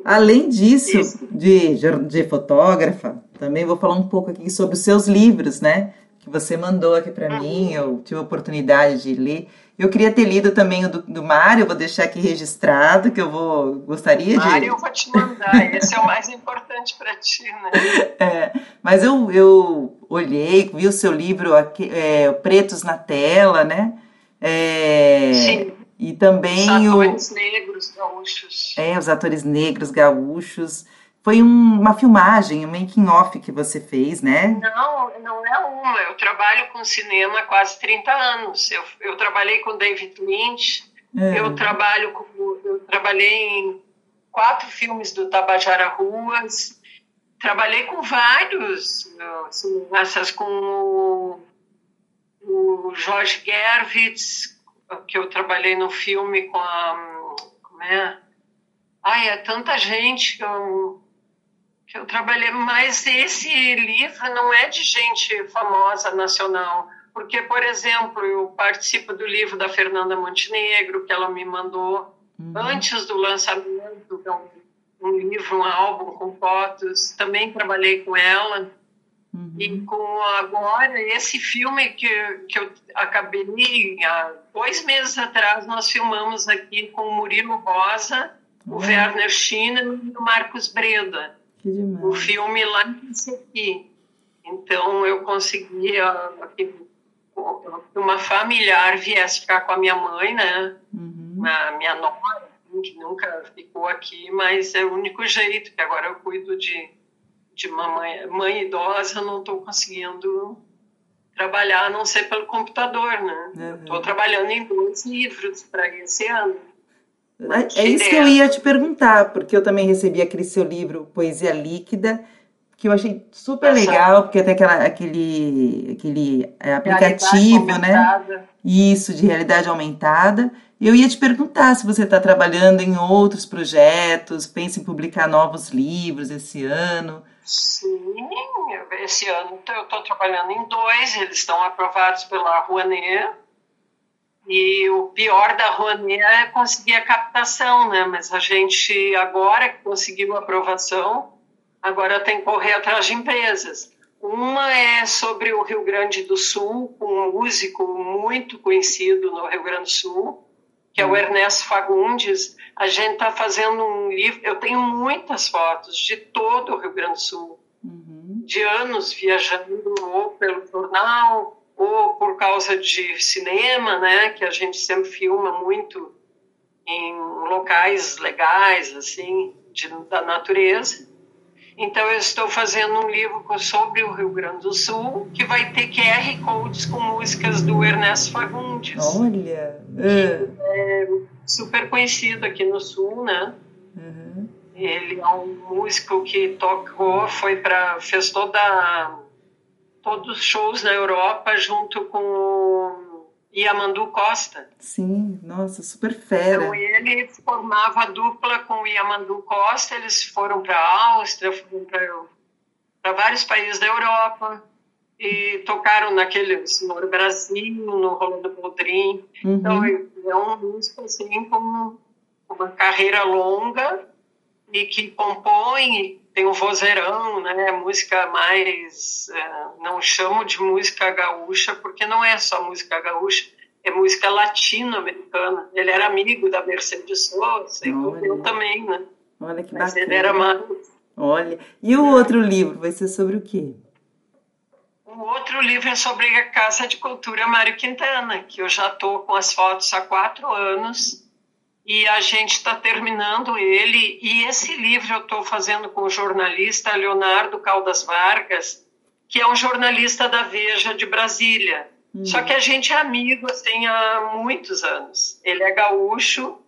Além disso, de, de fotógrafa, também vou falar um pouco aqui sobre os seus livros, né? Que você mandou aqui para uhum. mim, eu tive a oportunidade de ler. Eu queria ter lido também o do, do Mário, vou deixar aqui registrado, que eu vou gostaria Mário, de. Mário, eu vou te mandar, esse é o mais importante para ti, né? É, mas eu, eu olhei, vi o seu livro aqui, é, Pretos na Tela, né? É, Sim. E também os atores o... negros gaúchos. É, os atores negros gaúchos. Foi um, uma filmagem, um making off que você fez, né? Não, não é uma. Eu trabalho com cinema há quase 30 anos. Eu, eu trabalhei com David Lynch. É. Eu trabalho com, eu trabalhei em quatro filmes do Tabajara Ruas. Trabalhei com vários, assim, essas com o, o Jorge Gervitz, que eu trabalhei no filme com a. Como é? Ai, é tanta gente que eu, que eu trabalhei, mas esse livro não é de gente famosa nacional. Porque, por exemplo, eu participo do livro da Fernanda Montenegro, que ela me mandou uhum. antes do lançamento, então, um livro, um álbum com fotos. Também trabalhei com ela. Uhum. E com agora, esse filme que, que eu acabei, há dois meses atrás, nós filmamos aqui com o Murilo Rosa, uhum. o Werner Schina e o Marcos Breda. O filme lá em aqui. Então, eu consegui que uma familiar viesse ficar com a minha mãe, né? Uhum. A minha nora, que nunca ficou aqui, mas é o único jeito, que agora eu cuido de de uma mãe, idosa, não estou conseguindo trabalhar a não ser pelo computador, né? Estou uhum. trabalhando em dois livros para esse ano. É, é isso que eu ia te perguntar, porque eu também recebi aquele seu livro Poesia Líquida, que eu achei super legal, porque tem aquela, aquele, aquele é, aplicativo, né? Isso, de realidade aumentada. E eu ia te perguntar se você está trabalhando em outros projetos, pensa em publicar novos livros esse ano. Sim, esse ano eu estou trabalhando em dois, eles estão aprovados pela Rouanet, E o pior da Rouanet é conseguir a captação, né? Mas a gente, agora que conseguiu a aprovação, agora tem que correr atrás de empresas. Uma é sobre o Rio Grande do Sul, com um músico muito conhecido no Rio Grande do Sul, que é o Ernesto Fagundes. A gente está fazendo um livro. Eu tenho muitas fotos de todo o Rio Grande do Sul, uhum. de anos viajando ou pelo jornal ou por causa de cinema, né? Que a gente sempre filma muito em locais legais, assim, de, da natureza. Então, eu estou fazendo um livro sobre o Rio Grande do Sul, que vai ter QR Codes com músicas do Ernesto Fagundes. Olha! É, é super conhecido aqui no Sul, né? Uhum. Ele é um músico que tocou, foi para fez toda todos os shows na Europa junto com o Yamandu Costa. Sim, nossa, super fera. Então ele formava dupla com o Yamandu Costa, eles foram para a Áustria, foram para vários países da Europa e tocaram naquele no Brasil, no Rolando Boldrin. Uhum. Então é um músico assim com uma carreira longa e que compõe tem o vozeirão, né? Música mais é, não chamo de música gaúcha porque não é só música gaúcha, é música latino-americana. Ele era amigo da Mercedes Sosa, e eu também, né? Olha que Mas bacana. ele era mais. Olha, e o outro livro vai ser sobre o quê? O outro livro é sobre a Casa de Cultura Mário Quintana, que eu já estou com as fotos há quatro anos e a gente está terminando ele. E esse livro eu estou fazendo com o jornalista Leonardo Caldas Vargas, que é um jornalista da Veja de Brasília. Uhum. Só que a gente é amigo assim há muitos anos. Ele é gaúcho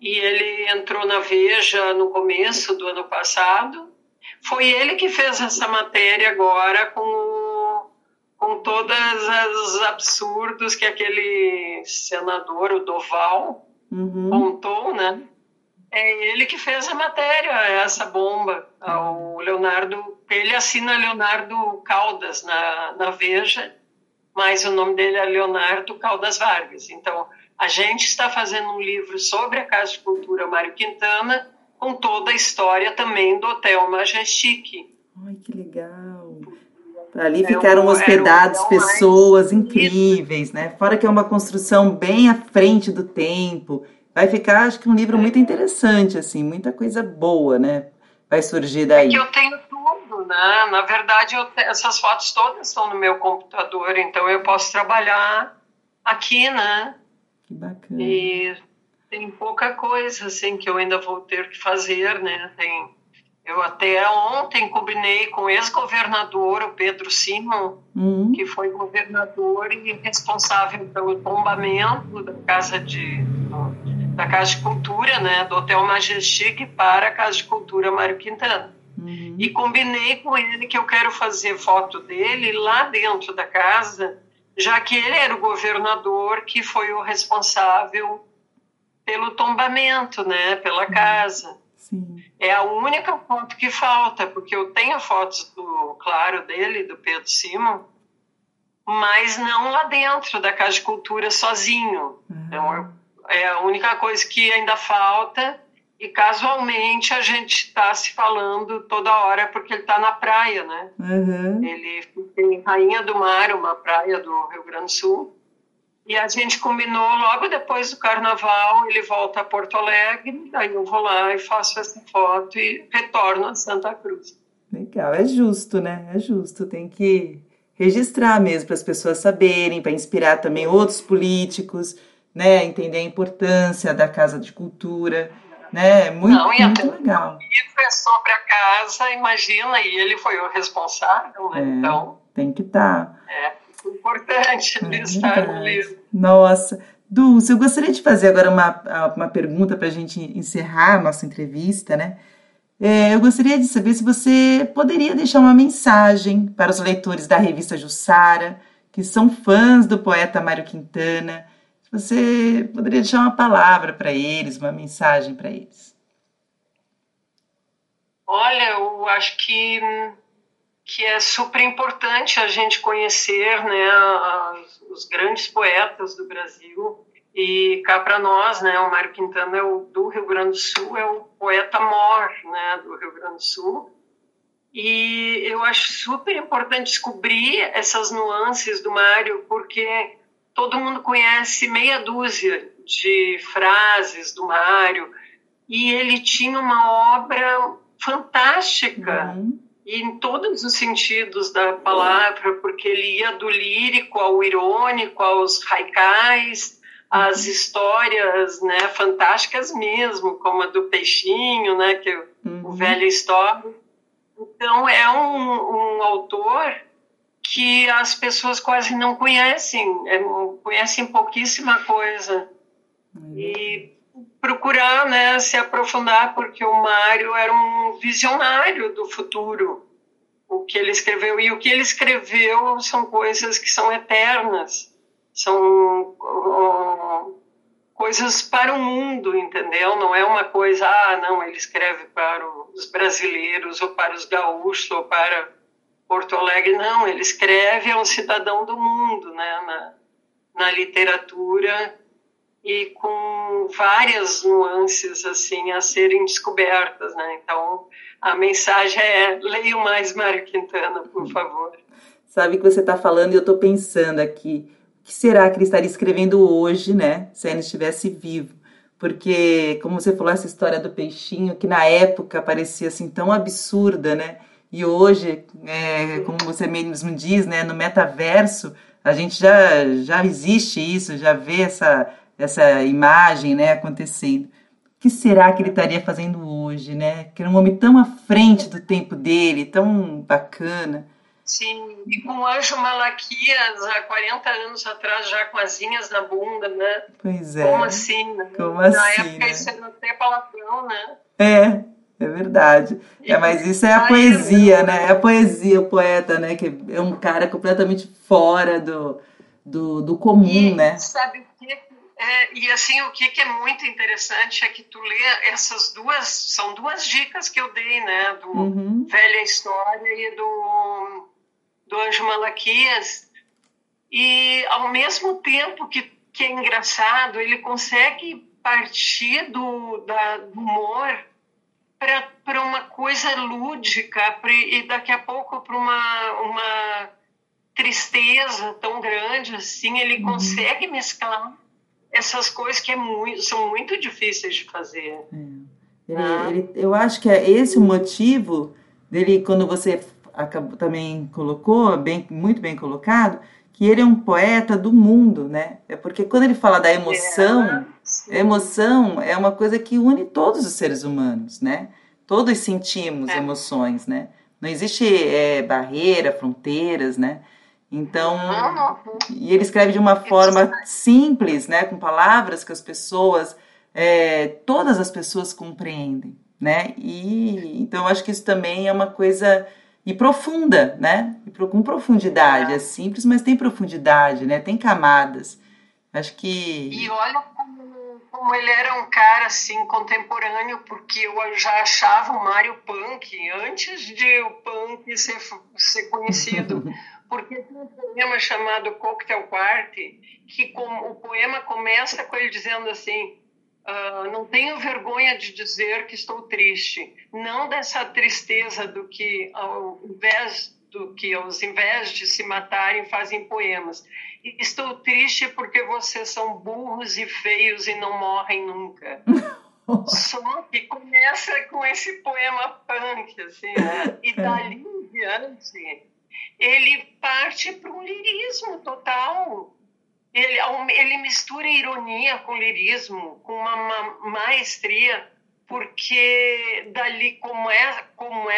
e ele entrou na Veja no começo do ano passado. Foi ele que fez essa matéria agora com, com todos os absurdos que aquele senador, o Doval, uhum. montou, né? É ele que fez a matéria, essa bomba. O Leonardo, ele assina Leonardo Caldas na, na Veja, mas o nome dele é Leonardo Caldas Vargas. Então, a gente está fazendo um livro sobre a Casa de Cultura Mário Quintana, com toda a história também do Hotel Majestic. Ai, que legal! Ali ficaram hospedados pessoas incríveis, né? Fora que é uma construção bem à frente do tempo. Vai ficar, acho que, um livro muito interessante, assim, muita coisa boa, né? Vai surgir daí. É que eu tenho tudo, né? Na verdade, te... essas fotos todas estão no meu computador, então eu posso trabalhar aqui, né? Que bacana. E tem pouca coisa, assim, que eu ainda vou ter que fazer, né? Tem eu até ontem combinei com o ex-governador, o Pedro Simon, uhum. que foi governador e responsável pelo tombamento da Casa de, da Casa de Cultura, né, do Hotel Majestic para a Casa de Cultura Mário Quintana. Uhum. E combinei com ele que eu quero fazer foto dele lá dentro da casa, já que ele era o governador que foi o responsável pelo tombamento, né, pela uhum. casa. Sim. É a única foto que falta, porque eu tenho fotos do claro dele, do Pedro Simon, mas não lá dentro da Casa de Cultura sozinho. Uhum. Então, é a única coisa que ainda falta e casualmente a gente está se falando toda hora porque ele está na praia, né? Uhum. Ele tem Rainha do Mar, uma praia do Rio Grande do Sul. E a gente combinou logo depois do carnaval, ele volta a Porto Alegre, aí eu vou lá e faço essa foto e retorno a Santa Cruz. Legal, é justo, né? É justo, tem que registrar mesmo para as pessoas saberem, para inspirar também outros políticos, né? Entender a importância da Casa de Cultura, né? Muito, Não, e muito legal. livro é sobre a casa, imagina, e ele foi o responsável, né? É, então. Tem que estar. Tá. É importante é estar no livro. Nossa. Dulce, eu gostaria de fazer agora uma, uma pergunta para a gente encerrar a nossa entrevista, né? É, eu gostaria de saber se você poderia deixar uma mensagem para os leitores da revista Jussara, que são fãs do poeta Mário Quintana. Se você poderia deixar uma palavra para eles, uma mensagem para eles. Olha, eu acho que que é super importante a gente conhecer né, os grandes poetas do Brasil. E cá para nós, né, o Mário Quintana é o, do Rio Grande do Sul, é o poeta mor né, do Rio Grande do Sul. E eu acho super importante descobrir essas nuances do Mário, porque todo mundo conhece meia dúzia de frases do Mário, e ele tinha uma obra fantástica. Uhum. Em todos os sentidos da palavra, porque ele ia do lírico ao irônico, aos haikais, as histórias né, fantásticas mesmo, como a do peixinho, né, que é uhum. o velho história. Então, é um, um, autor que as pessoas quase não conhecem, é, conhecem pouquíssima coisa. Uhum. E procurar né, se aprofundar, porque o Mário era um visionário do futuro. O que ele escreveu. E o que ele escreveu são coisas que são eternas. São coisas para o mundo, entendeu? Não é uma coisa, ah, não, ele escreve para os brasileiros, ou para os gaúchos, ou para Porto Alegre. Não, ele escreve a um cidadão do mundo, né? Na, na literatura e com várias nuances assim a serem descobertas, né? Então a mensagem é leia mais Mário Quintana, por favor. Sabe que você está falando e eu estou pensando aqui, o que será que ele estaria escrevendo hoje, né? Se ele estivesse vivo? Porque, como você falou, essa história do peixinho, que na época parecia assim tão absurda, né? E hoje, é, como você mesmo diz, né, no metaverso, a gente já, já existe isso, já vê essa, essa imagem né, acontecendo. O que será que ele estaria fazendo hoje, né? Que era um homem tão à frente do tempo dele, tão bacana. Sim, e com o Anjo Malaquias há 40 anos atrás, já com asinhas na bunda, né? Pois é. Como assim, né? Como assim, Na época né? isso era até palavrão, né? É, é verdade. É, mas isso é a poesia, né? É a poesia, o poeta, né? Que é um cara completamente fora do, do, do comum, e, né? Sabe o que é, e assim, o que, que, é muito interessante é que tu lê essas duas, são duas dicas que eu dei, né? Do uhum. Velha História e do, do Anjo Malaquias. E ao mesmo tempo que, que é engraçado, ele consegue partir do, da, do humor para uma coisa lúdica pra, e daqui a pouco para uma, uma tristeza tão grande assim, ele uhum. consegue mesclar essas coisas que é muito, são muito difíceis de fazer. É. Ele, ah. ele, eu acho que é esse o motivo dele, quando você acabou, também colocou, bem, muito bem colocado, que ele é um poeta do mundo, né? É porque quando ele fala da emoção, é, emoção é uma coisa que une todos os seres humanos, né? Todos sentimos é. emoções, né? Não existe é, barreira, fronteiras, né? Então, e ele escreve de uma forma simples, né, com palavras que as pessoas, é, todas as pessoas compreendem, né? E então acho que isso também é uma coisa e profunda, né? E com profundidade, é. é simples, mas tem profundidade, né? Tem camadas. Acho que E olha como, como ele era um cara assim contemporâneo, porque eu já achava o Mário punk antes de o punk ser, ser conhecido. porque tem um poema chamado Cocktail Party, que com, o poema começa com ele dizendo assim: uh, Não tenho vergonha de dizer que estou triste, não dessa tristeza do que, ao invés do que aos invés de se matarem fazem poemas. Estou triste porque vocês são burros e feios e não morrem nunca. Só que começa com esse poema punk, assim, né? E dali em diante ele parte para um lirismo total. Ele, ele mistura ironia com lirismo, com uma, maestria, porque dali como é, como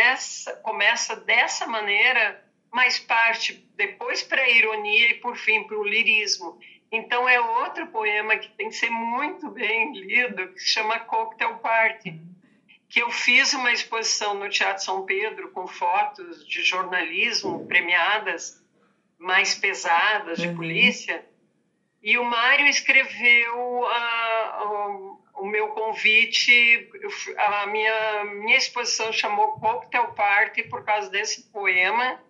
começa dessa maneira, mas parte depois para a ironia e por fim para o lirismo. Então é outro poema que tem que ser muito bem lido, que se chama Cocktail Party que eu fiz uma exposição no Teatro São Pedro com fotos de jornalismo premiadas, mais pesadas, de uhum. polícia, e o Mário escreveu uh, o meu convite, a minha, minha exposição chamou Cocktail Party por causa desse poema,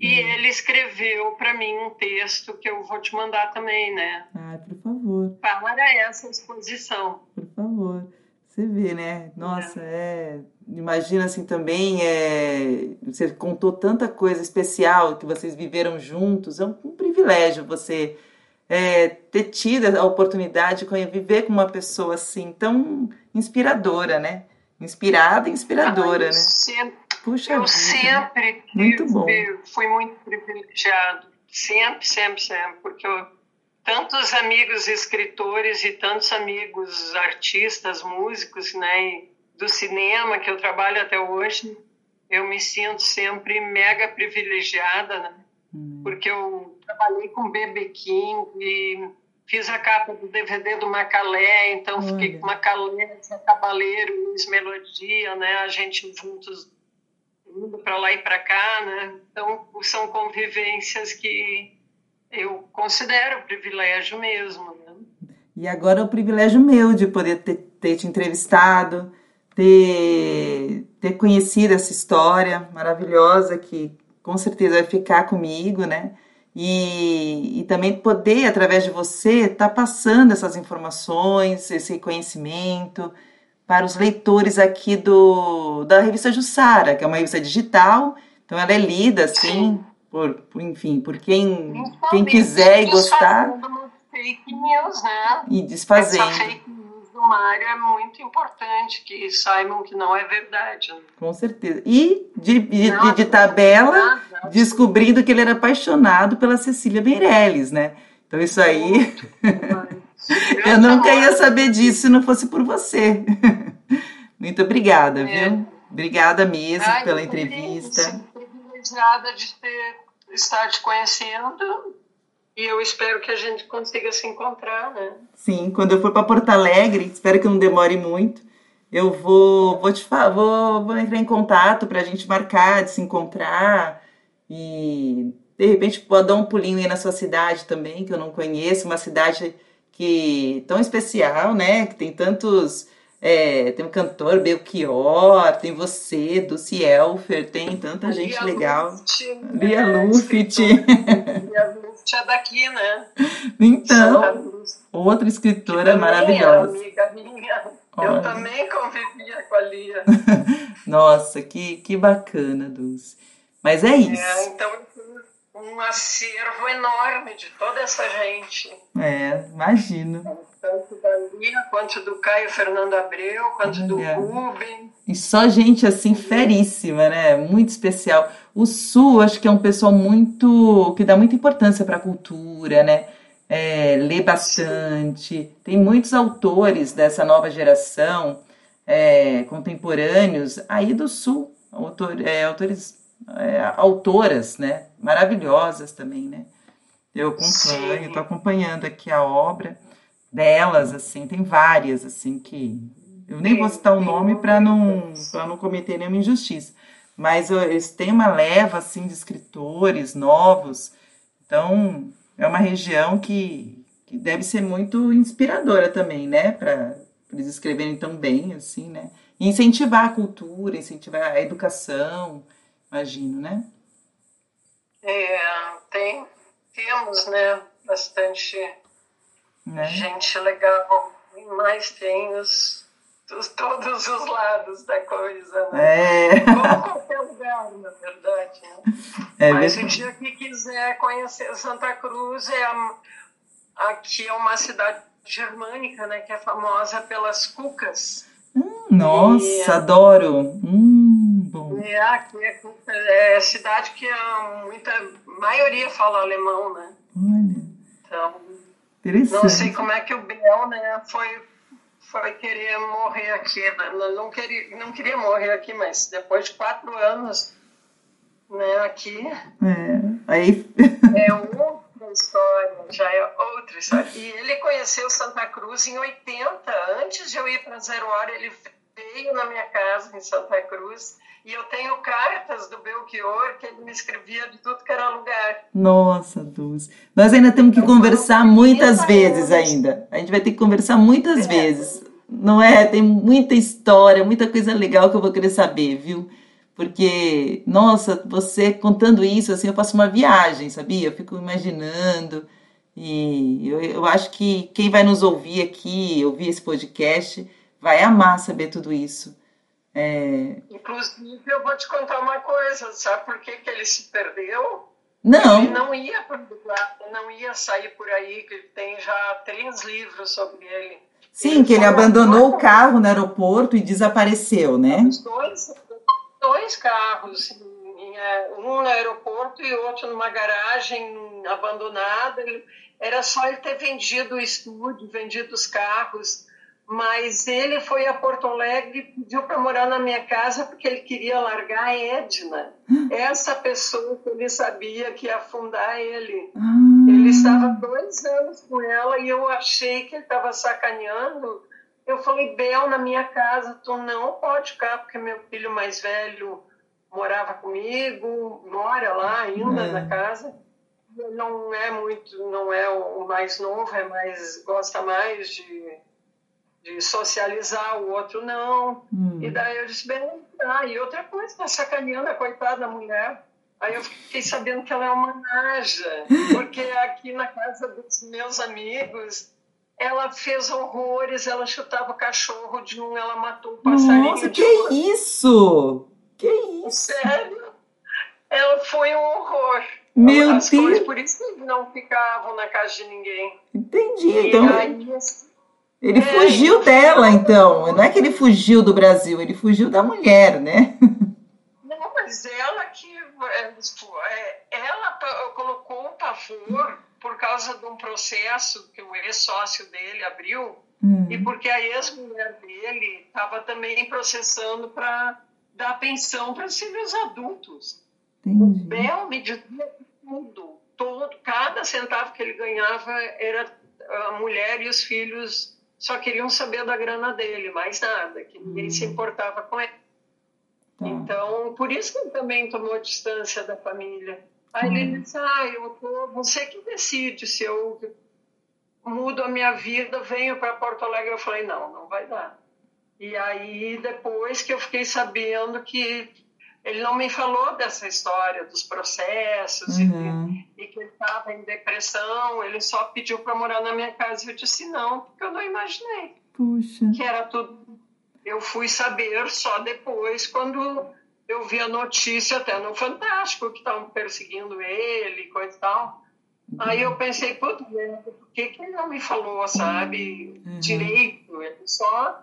e uhum. ele escreveu para mim um texto que eu vou te mandar também, né? Ah, por favor. para essa exposição. Por favor. Você vê, né? Nossa, é. Imagina assim também, é... você contou tanta coisa especial que vocês viveram juntos. É um, um privilégio você é, ter tido a oportunidade de viver com uma pessoa assim tão inspiradora, né? Inspirada e inspiradora, né? Sempre, Puxa eu vida. sempre muito bom. fui muito privilegiado. Sempre, sempre, sempre. Porque eu tantos amigos escritores e tantos amigos artistas, músicos, né, do cinema que eu trabalho até hoje, eu me sinto sempre mega privilegiada, né? Hum. Porque eu trabalhei com B.B. King e fiz a capa do DVD do Macalé, então Olha. fiquei com Macalé, Cabaleiro, Luiz Melodia, né? A gente juntos indo para lá e para cá, né? Então são convivências que eu considero privilégio mesmo. Né? E agora é o privilégio meu de poder ter, ter te entrevistado, ter, ter conhecido essa história maravilhosa que com certeza vai ficar comigo, né? E, e também poder, através de você, estar tá passando essas informações, esse conhecimento para os leitores aqui do, da revista Jussara, que é uma revista digital, então ela é lida assim. Sim por, por enfim, por quem, quem quiser e gostar. Fake news, né? E desfazendo. Essa fake news do Mário é muito importante que saibam que não é verdade. Né? Com certeza. E de, de, de, de tabela, descobrindo que ele era apaixonado pela Cecília Meirelles, né? Então isso aí. Eu nunca ia saber disso se não fosse por você. Muito obrigada, é. viu? Obrigada mesmo Ai, pela entrevista. Privilegiada de ter estar te conhecendo e eu espero que a gente consiga se encontrar, né? Sim, quando eu for para Porto Alegre, espero que não demore muito. Eu vou, vou te vou, vou entrar em contato para a gente marcar de se encontrar e de repente pode dar um pulinho aí na sua cidade também, que eu não conheço, uma cidade que tão especial, né? Que tem tantos é, tem o cantor Belchior, tem você, Dulce Elfer, tem tanta a gente legal. Luft, Lia é, Luft. Lia Luft é daqui, né? Então, outra escritora maravilhosa. amiga minha. Eu também convivia com a Lia. Nossa, que, que bacana, Dulce. Mas é, é isso. É, então, um acervo enorme de toda essa gente. É, imagino. Tanto da Lia, quanto do Caio Fernando Abreu, quanto do é. Rubem. E só gente assim feríssima, né? Muito especial. O Sul, acho que é um pessoal muito. que dá muita importância para a cultura, né? É, lê bastante. Tem muitos autores dessa nova geração, é, contemporâneos, aí do Sul, autor, é, autores é, autoras, né? Maravilhosas também, né? Eu acompanho, estou acompanhando aqui a obra delas, assim, tem várias, assim, que eu nem vou citar o nome para não, não cometer nenhuma injustiça, mas eles têm uma leva, assim, de escritores novos, então é uma região que, que deve ser muito inspiradora também, né, para eles escreverem tão bem, assim, né, e incentivar a cultura, incentivar a educação, imagino, né? É, tem, temos, né, bastante né? gente legal, mas tem os, os, todos os lados da coisa, né? É. Como qualquer lugar, na verdade. Né? É mas o dia que quiser conhecer Santa Cruz, é a, aqui é uma cidade germânica, né, que é famosa pelas cucas. Hum, nossa, e, adoro! Hum bom. É, aqui é, é cidade que a muita maioria fala alemão, né? Olha. Então, não sei como é que o Biel, né, foi foi querer morrer aqui. Né? Não queria, não queria morrer aqui, mas depois de quatro anos, né, aqui. É, aí. é outra história, já é outra história. E ele conheceu Santa Cruz em 80, antes de eu ir para Zero Hora, ele veio na minha casa em Santa Cruz e eu tenho cartas do Belchior que ele me escrevia de tudo que era lugar. Nossa, Dulce. Nós ainda temos que eu conversar muitas vezes anos. ainda. A gente vai ter que conversar muitas é. vezes. Não é? Tem muita história, muita coisa legal que eu vou querer saber, viu? Porque, nossa, você contando isso, assim, eu faço uma viagem, sabia? Eu fico imaginando. E eu, eu acho que quem vai nos ouvir aqui, ouvir esse podcast, vai amar saber tudo isso. É... Inclusive, eu vou te contar uma coisa, sabe por que, que ele se perdeu? Não. Ele não ia não ia sair por aí, que tem já três livros sobre ele. Sim, ele que ele abandonou o carro no aeroporto e desapareceu, né? Dois, dois carros, é, um no aeroporto e outro numa garagem abandonada. Era só ele ter vendido o estúdio, vendido os carros mas ele foi a Porto Alegre e pediu para morar na minha casa porque ele queria largar a Edna, essa pessoa que ele sabia que ia afundar ele. Ah. Ele estava dois anos com ela e eu achei que ele estava sacaneando. Eu falei, Bel, na minha casa, tu não pode ficar porque meu filho mais velho morava comigo, mora lá ainda é. na casa. Não é muito, não é o mais novo, é mais gosta mais de de socializar, o outro não. Hum. E daí eu disse, bem, ah, e outra coisa, tá sacaneando a coitada da mulher. Aí eu fiquei sabendo que ela é uma naja, porque aqui na casa dos meus amigos, ela fez horrores, ela chutava o cachorro de um, ela matou o passarinho Nossa, que outro. isso? Que isso? Sério? Ela foi um horror. Meu As Deus. Coisas, por isso que não ficavam na casa de ninguém. Entendi. E então... aí, assim, ele é, fugiu dela, então. Não é que ele fugiu do Brasil, ele fugiu da mulher, né? Não, mas ela que. É, é, ela colocou o pavor por causa de um processo que o ex-sócio dele abriu hum. e porque a ex-mulher dele estava também processando para dar pensão para os filhos adultos. Entendi. O Bel me dizia tudo, todo, cada centavo que ele ganhava era a mulher e os filhos só queriam saber da grana dele, mais nada, que ninguém se hum. importava com ele. Tá. Então, por isso que ele também tomou distância da família. Aí ele hum. disse, ah, eu tô, você que decide se eu mudo a minha vida, venho para Porto Alegre. Eu falei, não, não vai dar. E aí, depois que eu fiquei sabendo que ele não me falou dessa história dos processos uhum. e, e, que ele estava em depressão. Ele só pediu para morar na minha casa eu disse não, porque eu não imaginei Puxa. que era tudo. Eu fui saber só depois, quando eu vi a notícia até no Fantástico que estavam perseguindo ele, coisa e tal. Aí eu pensei, putz, por que, que ele não me falou, sabe, uhum. direito? Ele só,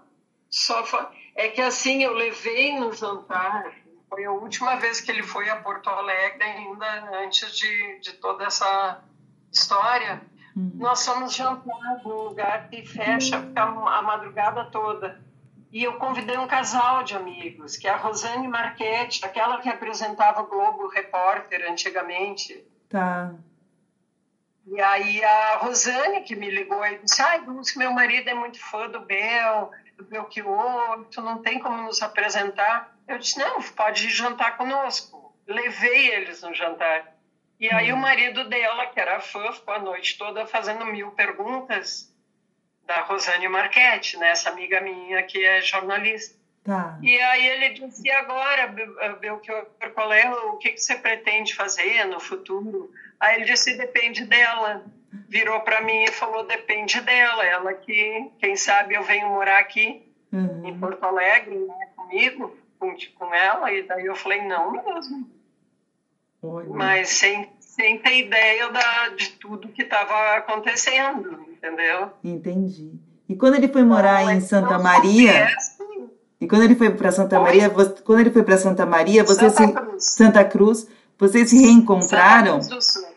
só. É que assim, eu levei no jantar foi a última vez que ele foi a Porto Alegre, ainda antes de, de toda essa história. Uhum. Nós fomos jantar num lugar que fecha a madrugada toda. E eu convidei um casal de amigos, que é a Rosane Marchetti, aquela que apresentava o Globo Repórter antigamente. Tá. E aí a Rosane que me ligou e disse, ai, Dulce, meu marido é muito fã do Bel, do Belchior, tu não tem como nos apresentar. Eu disse, não, pode jantar conosco. Levei eles no jantar. E aí o hum. marido dela, que era fã, ficou a noite toda fazendo mil perguntas da Rosane Marchetti, né? essa amiga minha que é jornalista. Tá. E aí ele disse, e agora, Belchior, qual é, o que, que você pretende fazer no futuro? Aí ele disse, depende dela. Virou para mim e falou, depende dela. Ela que, quem sabe eu venho morar aqui uhum. em Porto Alegre né, comigo com, com ela, e daí eu falei, não mesmo. Mas sem, sem ter ideia da, de tudo que estava acontecendo, entendeu? Entendi. E quando ele foi morar não, em Santa Maria. E quando ele foi para Santa Oi? Maria, você, quando ele foi para Santa Maria, você Santa se, Cruz. Santa Cruz, vocês se reencontraram? Santa Cruz do Sul.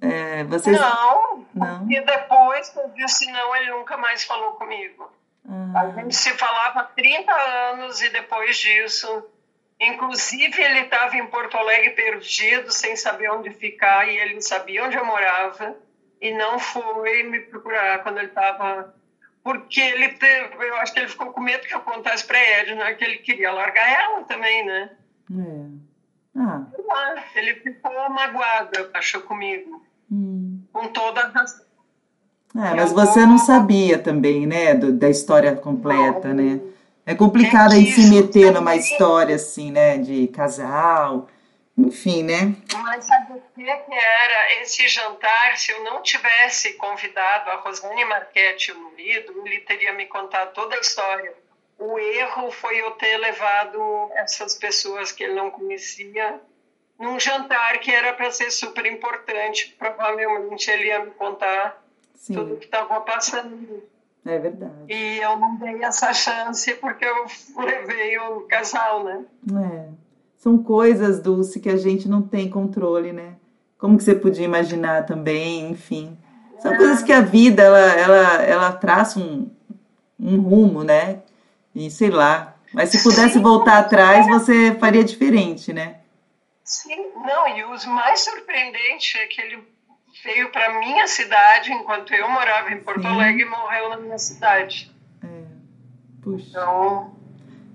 É, vocês... Não, não. E depois eu disse não, ele nunca mais falou comigo. Ah. A gente se falava há 30 anos e depois disso. Inclusive, ele estava em Porto Alegre perdido, sem saber onde ficar, e ele sabia onde eu morava, e não foi me procurar quando ele estava. Porque ele teve, eu acho que ele ficou com medo que eu contasse para Edna que ele queria largar ela também, né? É. Ah. Ele ficou magoado, achou comigo. Hum. Com toda a razão. É, mas você não sabia também, né, do, da história completa, né? É complicado aí se meter numa história assim, né, de casal enfim, né? Mas sabe o que era esse jantar? Se eu não tivesse convidado a Rosane Marchetti o marido, ele teria me contado toda a história. O erro foi eu ter levado essas pessoas que ele não conhecia num jantar que era para ser super importante. Provavelmente ele ia me contar Sim. tudo que estava passando. É verdade. E eu não dei essa chance porque eu levei o casal, né? É são coisas, Dulce, que a gente não tem controle, né? Como que você podia imaginar também, enfim. São é. coisas que a vida, ela, ela, ela traça um, um rumo, né? E sei lá. Mas se pudesse Sim. voltar atrás, você faria diferente, né? Sim, não, e o mais surpreendente é que ele veio para minha cidade enquanto eu morava em Porto Sim. Alegre e morreu na minha cidade. É. Puxa. Então,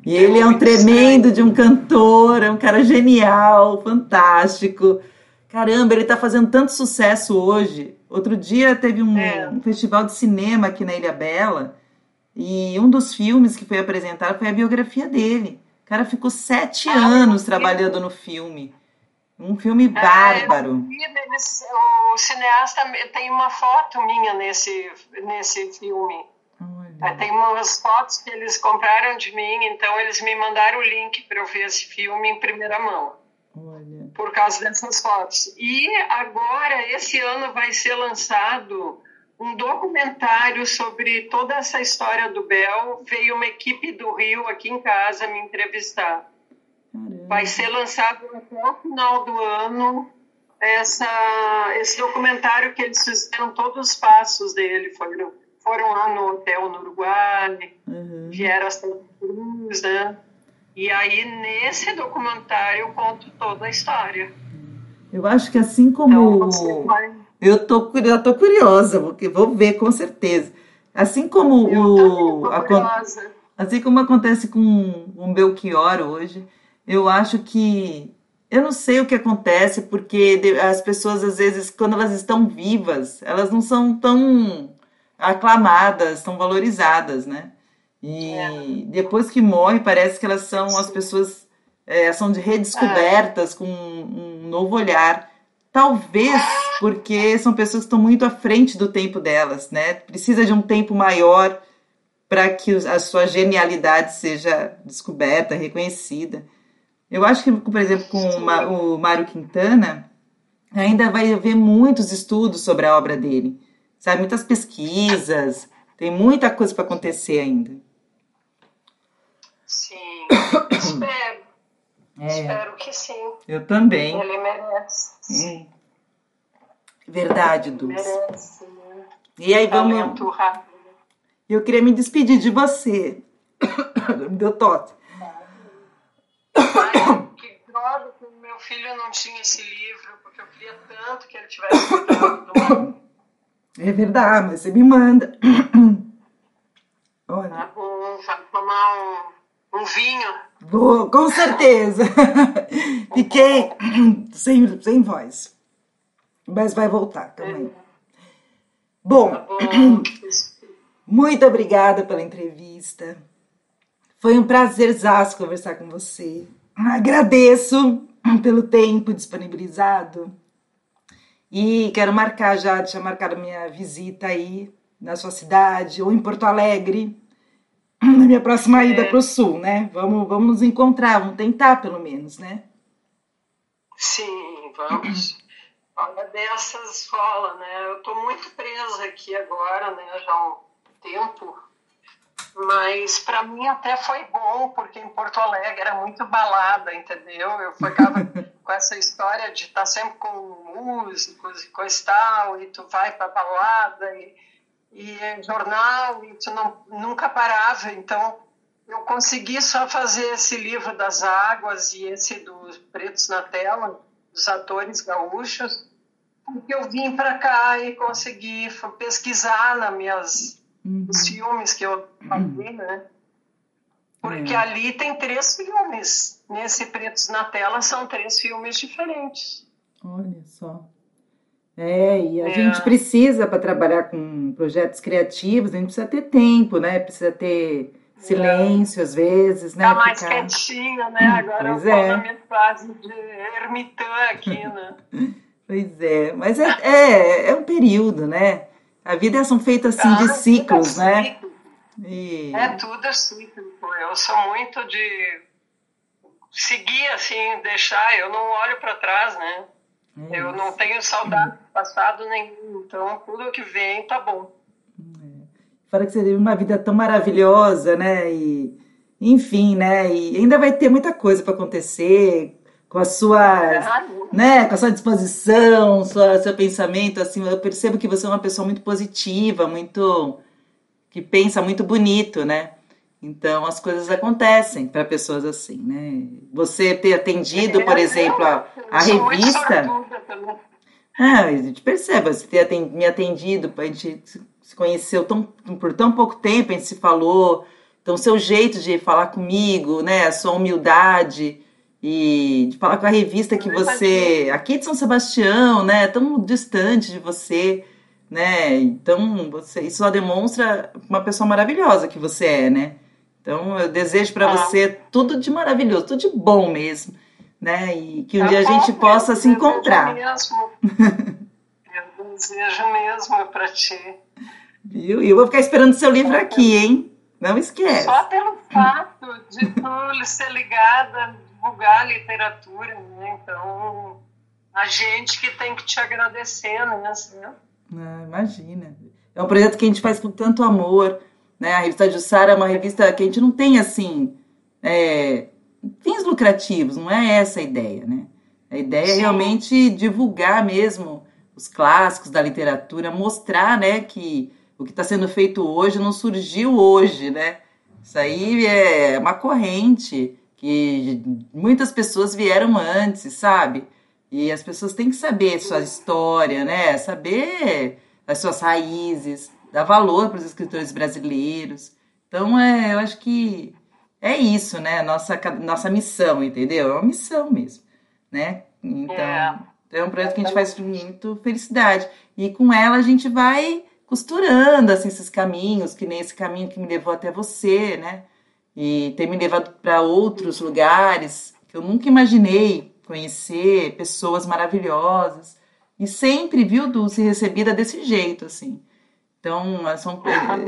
e ele é um tremendo de um cantor, é um cara genial, fantástico. Caramba, ele está fazendo tanto sucesso hoje. Outro dia teve um, é. um, festival de cinema aqui na Ilha Bela e um dos filmes que foi apresentado foi a biografia dele. O cara ficou sete ah, anos trabalhando no filme. Um filme é, bárbaro. o cineasta tem uma foto minha nesse, nesse filme. É, tem umas fotos que eles compraram de mim, então eles me mandaram o link para eu ver esse filme em primeira mão. Olha. Por causa dessas fotos. E agora, esse ano, vai ser lançado um documentário sobre toda essa história do Bel. Veio uma equipe do Rio aqui em casa me entrevistar. Vai ser lançado até o final do ano essa, esse documentário que eles fizeram todos os passos dele. Foram foram lá no hotel no Uruguai, uhum. vieram a Santa Cruz, né? E aí, nesse documentário, eu conto toda a história. Eu acho que assim como. Então, vai... Eu tô, eu tô curiosa, porque vou ver com certeza. Assim como o. Assim como acontece com o Belchior hoje, eu acho que. Eu não sei o que acontece, porque as pessoas, às vezes, quando elas estão vivas, elas não são tão aclamadas, são valorizadas, né? E é. depois que morre, parece que elas são as pessoas é, são de redescobertas é. com um, um novo olhar. Talvez porque são pessoas que estão muito à frente do tempo delas, né? Precisa de um tempo maior para que a sua genialidade seja descoberta, reconhecida. Eu acho que, por exemplo, com o Mário Quintana, ainda vai haver muitos estudos sobre a obra dele sabe? Muitas pesquisas, tem muita coisa para acontecer ainda. Sim, espero. É. Espero que sim. Eu também. Ele merece. Hum. Verdade, Dulce. Merece, né? E aí vamos. Eu queria me despedir de você. Deu tosse. que droga que meu filho não tinha esse livro, porque eu queria tanto que ele tivesse cuidado É verdade, mas você me manda. Olha. Tá bom, vai tomar um, um vinho. Vou, com certeza. Fiquei sem, sem voz. Mas vai voltar também. Bom, tá bom, muito obrigada pela entrevista. Foi um prazerzaço conversar com você. Agradeço pelo tempo disponibilizado. E quero marcar já, deixa marcado minha visita aí na sua cidade ou em Porto Alegre, na minha próxima é. ida para o sul, né? Vamos, vamos nos encontrar, vamos tentar pelo menos, né? Sim, vamos. Olha dessas rola, né? Eu estou muito presa aqui agora, né? Já há um tempo mas para mim até foi bom, porque em Porto Alegre era muito balada, entendeu? Eu ficava com essa história de estar tá sempre com músicos e coisa e tal, e tu vai para balada e, e é jornal, e tu não, nunca parava. Então eu consegui só fazer esse livro das águas e esse dos Pretos na Tela, dos atores gaúchos, porque eu vim para cá e consegui pesquisar nas minhas uhum. os filmes que eu falei, né? Porque é. ali tem três filmes. Nesse Pretos na Tela são três filmes diferentes. Olha só. É, e a é. gente precisa, para trabalhar com projetos criativos, a gente precisa ter tempo, né? Precisa ter silêncio às vezes, né? Tá mais Ficar... quietinho, né? Agora pois eu é. na minha fase de ermitã aqui, né? pois é, mas é, é, é, um período, né? A vida é são feitas assim de ciclos, né? Ciclo. E... É tudo é cíclico. Eu sou muito de seguir assim, deixar, eu não olho para trás, né? É eu não tenho saudade do passado nenhum, então tudo que vem tá bom. É. Fora que você teve uma vida tão maravilhosa, né? E, enfim, né? E ainda vai ter muita coisa para acontecer com a sua, né? Com a sua disposição, sua, seu pensamento, assim. Eu percebo que você é uma pessoa muito positiva, muito que pensa muito bonito, né? Então as coisas acontecem para pessoas assim, né? Você ter atendido, por exemplo, a, a revista. Ah, a gente percebe, você ter me atendido, a gente se conheceu tão, por tão pouco tempo, a gente se falou. Então, seu jeito de falar comigo, né? A sua humildade e de falar com a revista que você. Aqui de São Sebastião, né? Tão distante de você, né? Então, você, isso só demonstra uma pessoa maravilhosa que você é, né? Então, eu desejo para ah. você tudo de maravilhoso, tudo de bom mesmo, né? E que um tá dia a gente possa se encontrar. Mesmo. eu desejo mesmo para ti. Viu? E eu vou ficar esperando seu livro aqui, hein? Não esquece. Só pelo fato de tu ser ligada, divulgar a literatura, né? Então, a gente que tem que te agradecer, né? Assim. Ah, imagina. É um projeto que a gente faz com tanto amor né? A revista Jussara é uma revista que a gente não tem assim é, fins lucrativos, não é essa a ideia, né? A ideia é Sim. é realmente divulgar mesmo os clássicos da literatura, mostrar, né, que o que está sendo feito hoje não surgiu hoje, né? Isso aí é uma corrente que muitas pessoas vieram antes, sabe? E as pessoas têm que saber sua história, né? Saber as suas raízes dar valor para os escritores brasileiros. Então, é, eu acho que é isso, né? Nossa, nossa missão, entendeu? É uma missão mesmo, né? Então, é, é um projeto que a gente faz com muito felicidade. E com ela a gente vai costurando assim, esses caminhos, que nem esse caminho que me levou até você, né? E ter me levado para outros lugares que eu nunca imaginei conhecer, pessoas maravilhosas. E sempre, viu, Dulce, recebida desse jeito, assim. Então, são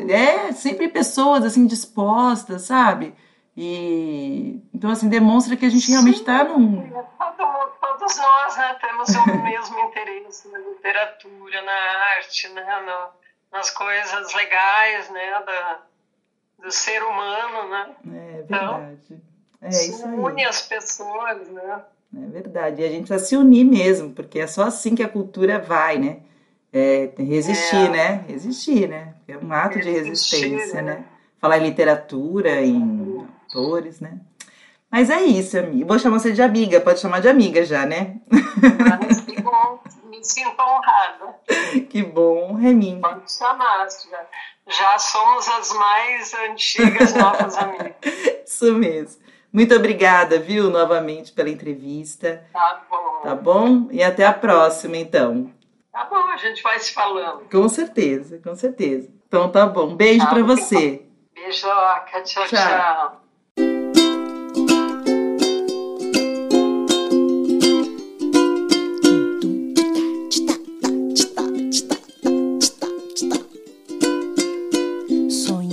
é, sempre pessoas assim dispostas, sabe? E então assim demonstra que a gente realmente está num todos nós, né, temos o mesmo interesse na literatura, na arte, né, no, nas coisas legais, né, da, do ser humano, né? É verdade. Então, é isso aí. une as pessoas, né? É verdade. E a gente precisa se unir mesmo, porque é só assim que a cultura vai, né? É, resistir, é. né? Resistir, né? É um ato resistir, de resistência, né? né? Falar em literatura, em autores, né? Mas é isso, amiga. Vou chamar você de amiga, pode chamar de amiga já, né? Mas que bom, me sinto honrada. Que bom, Reminho. Pode chamar, já, já somos as mais antigas novas amigas. Isso mesmo. Muito obrigada, viu, novamente pela entrevista. Tá bom. Tá bom? E até a próxima, então. Tá bom, a gente vai se falando. Com certeza, com certeza. Então tá bom. Beijo tá para você. Beijoca, tchau, tchau. tchau.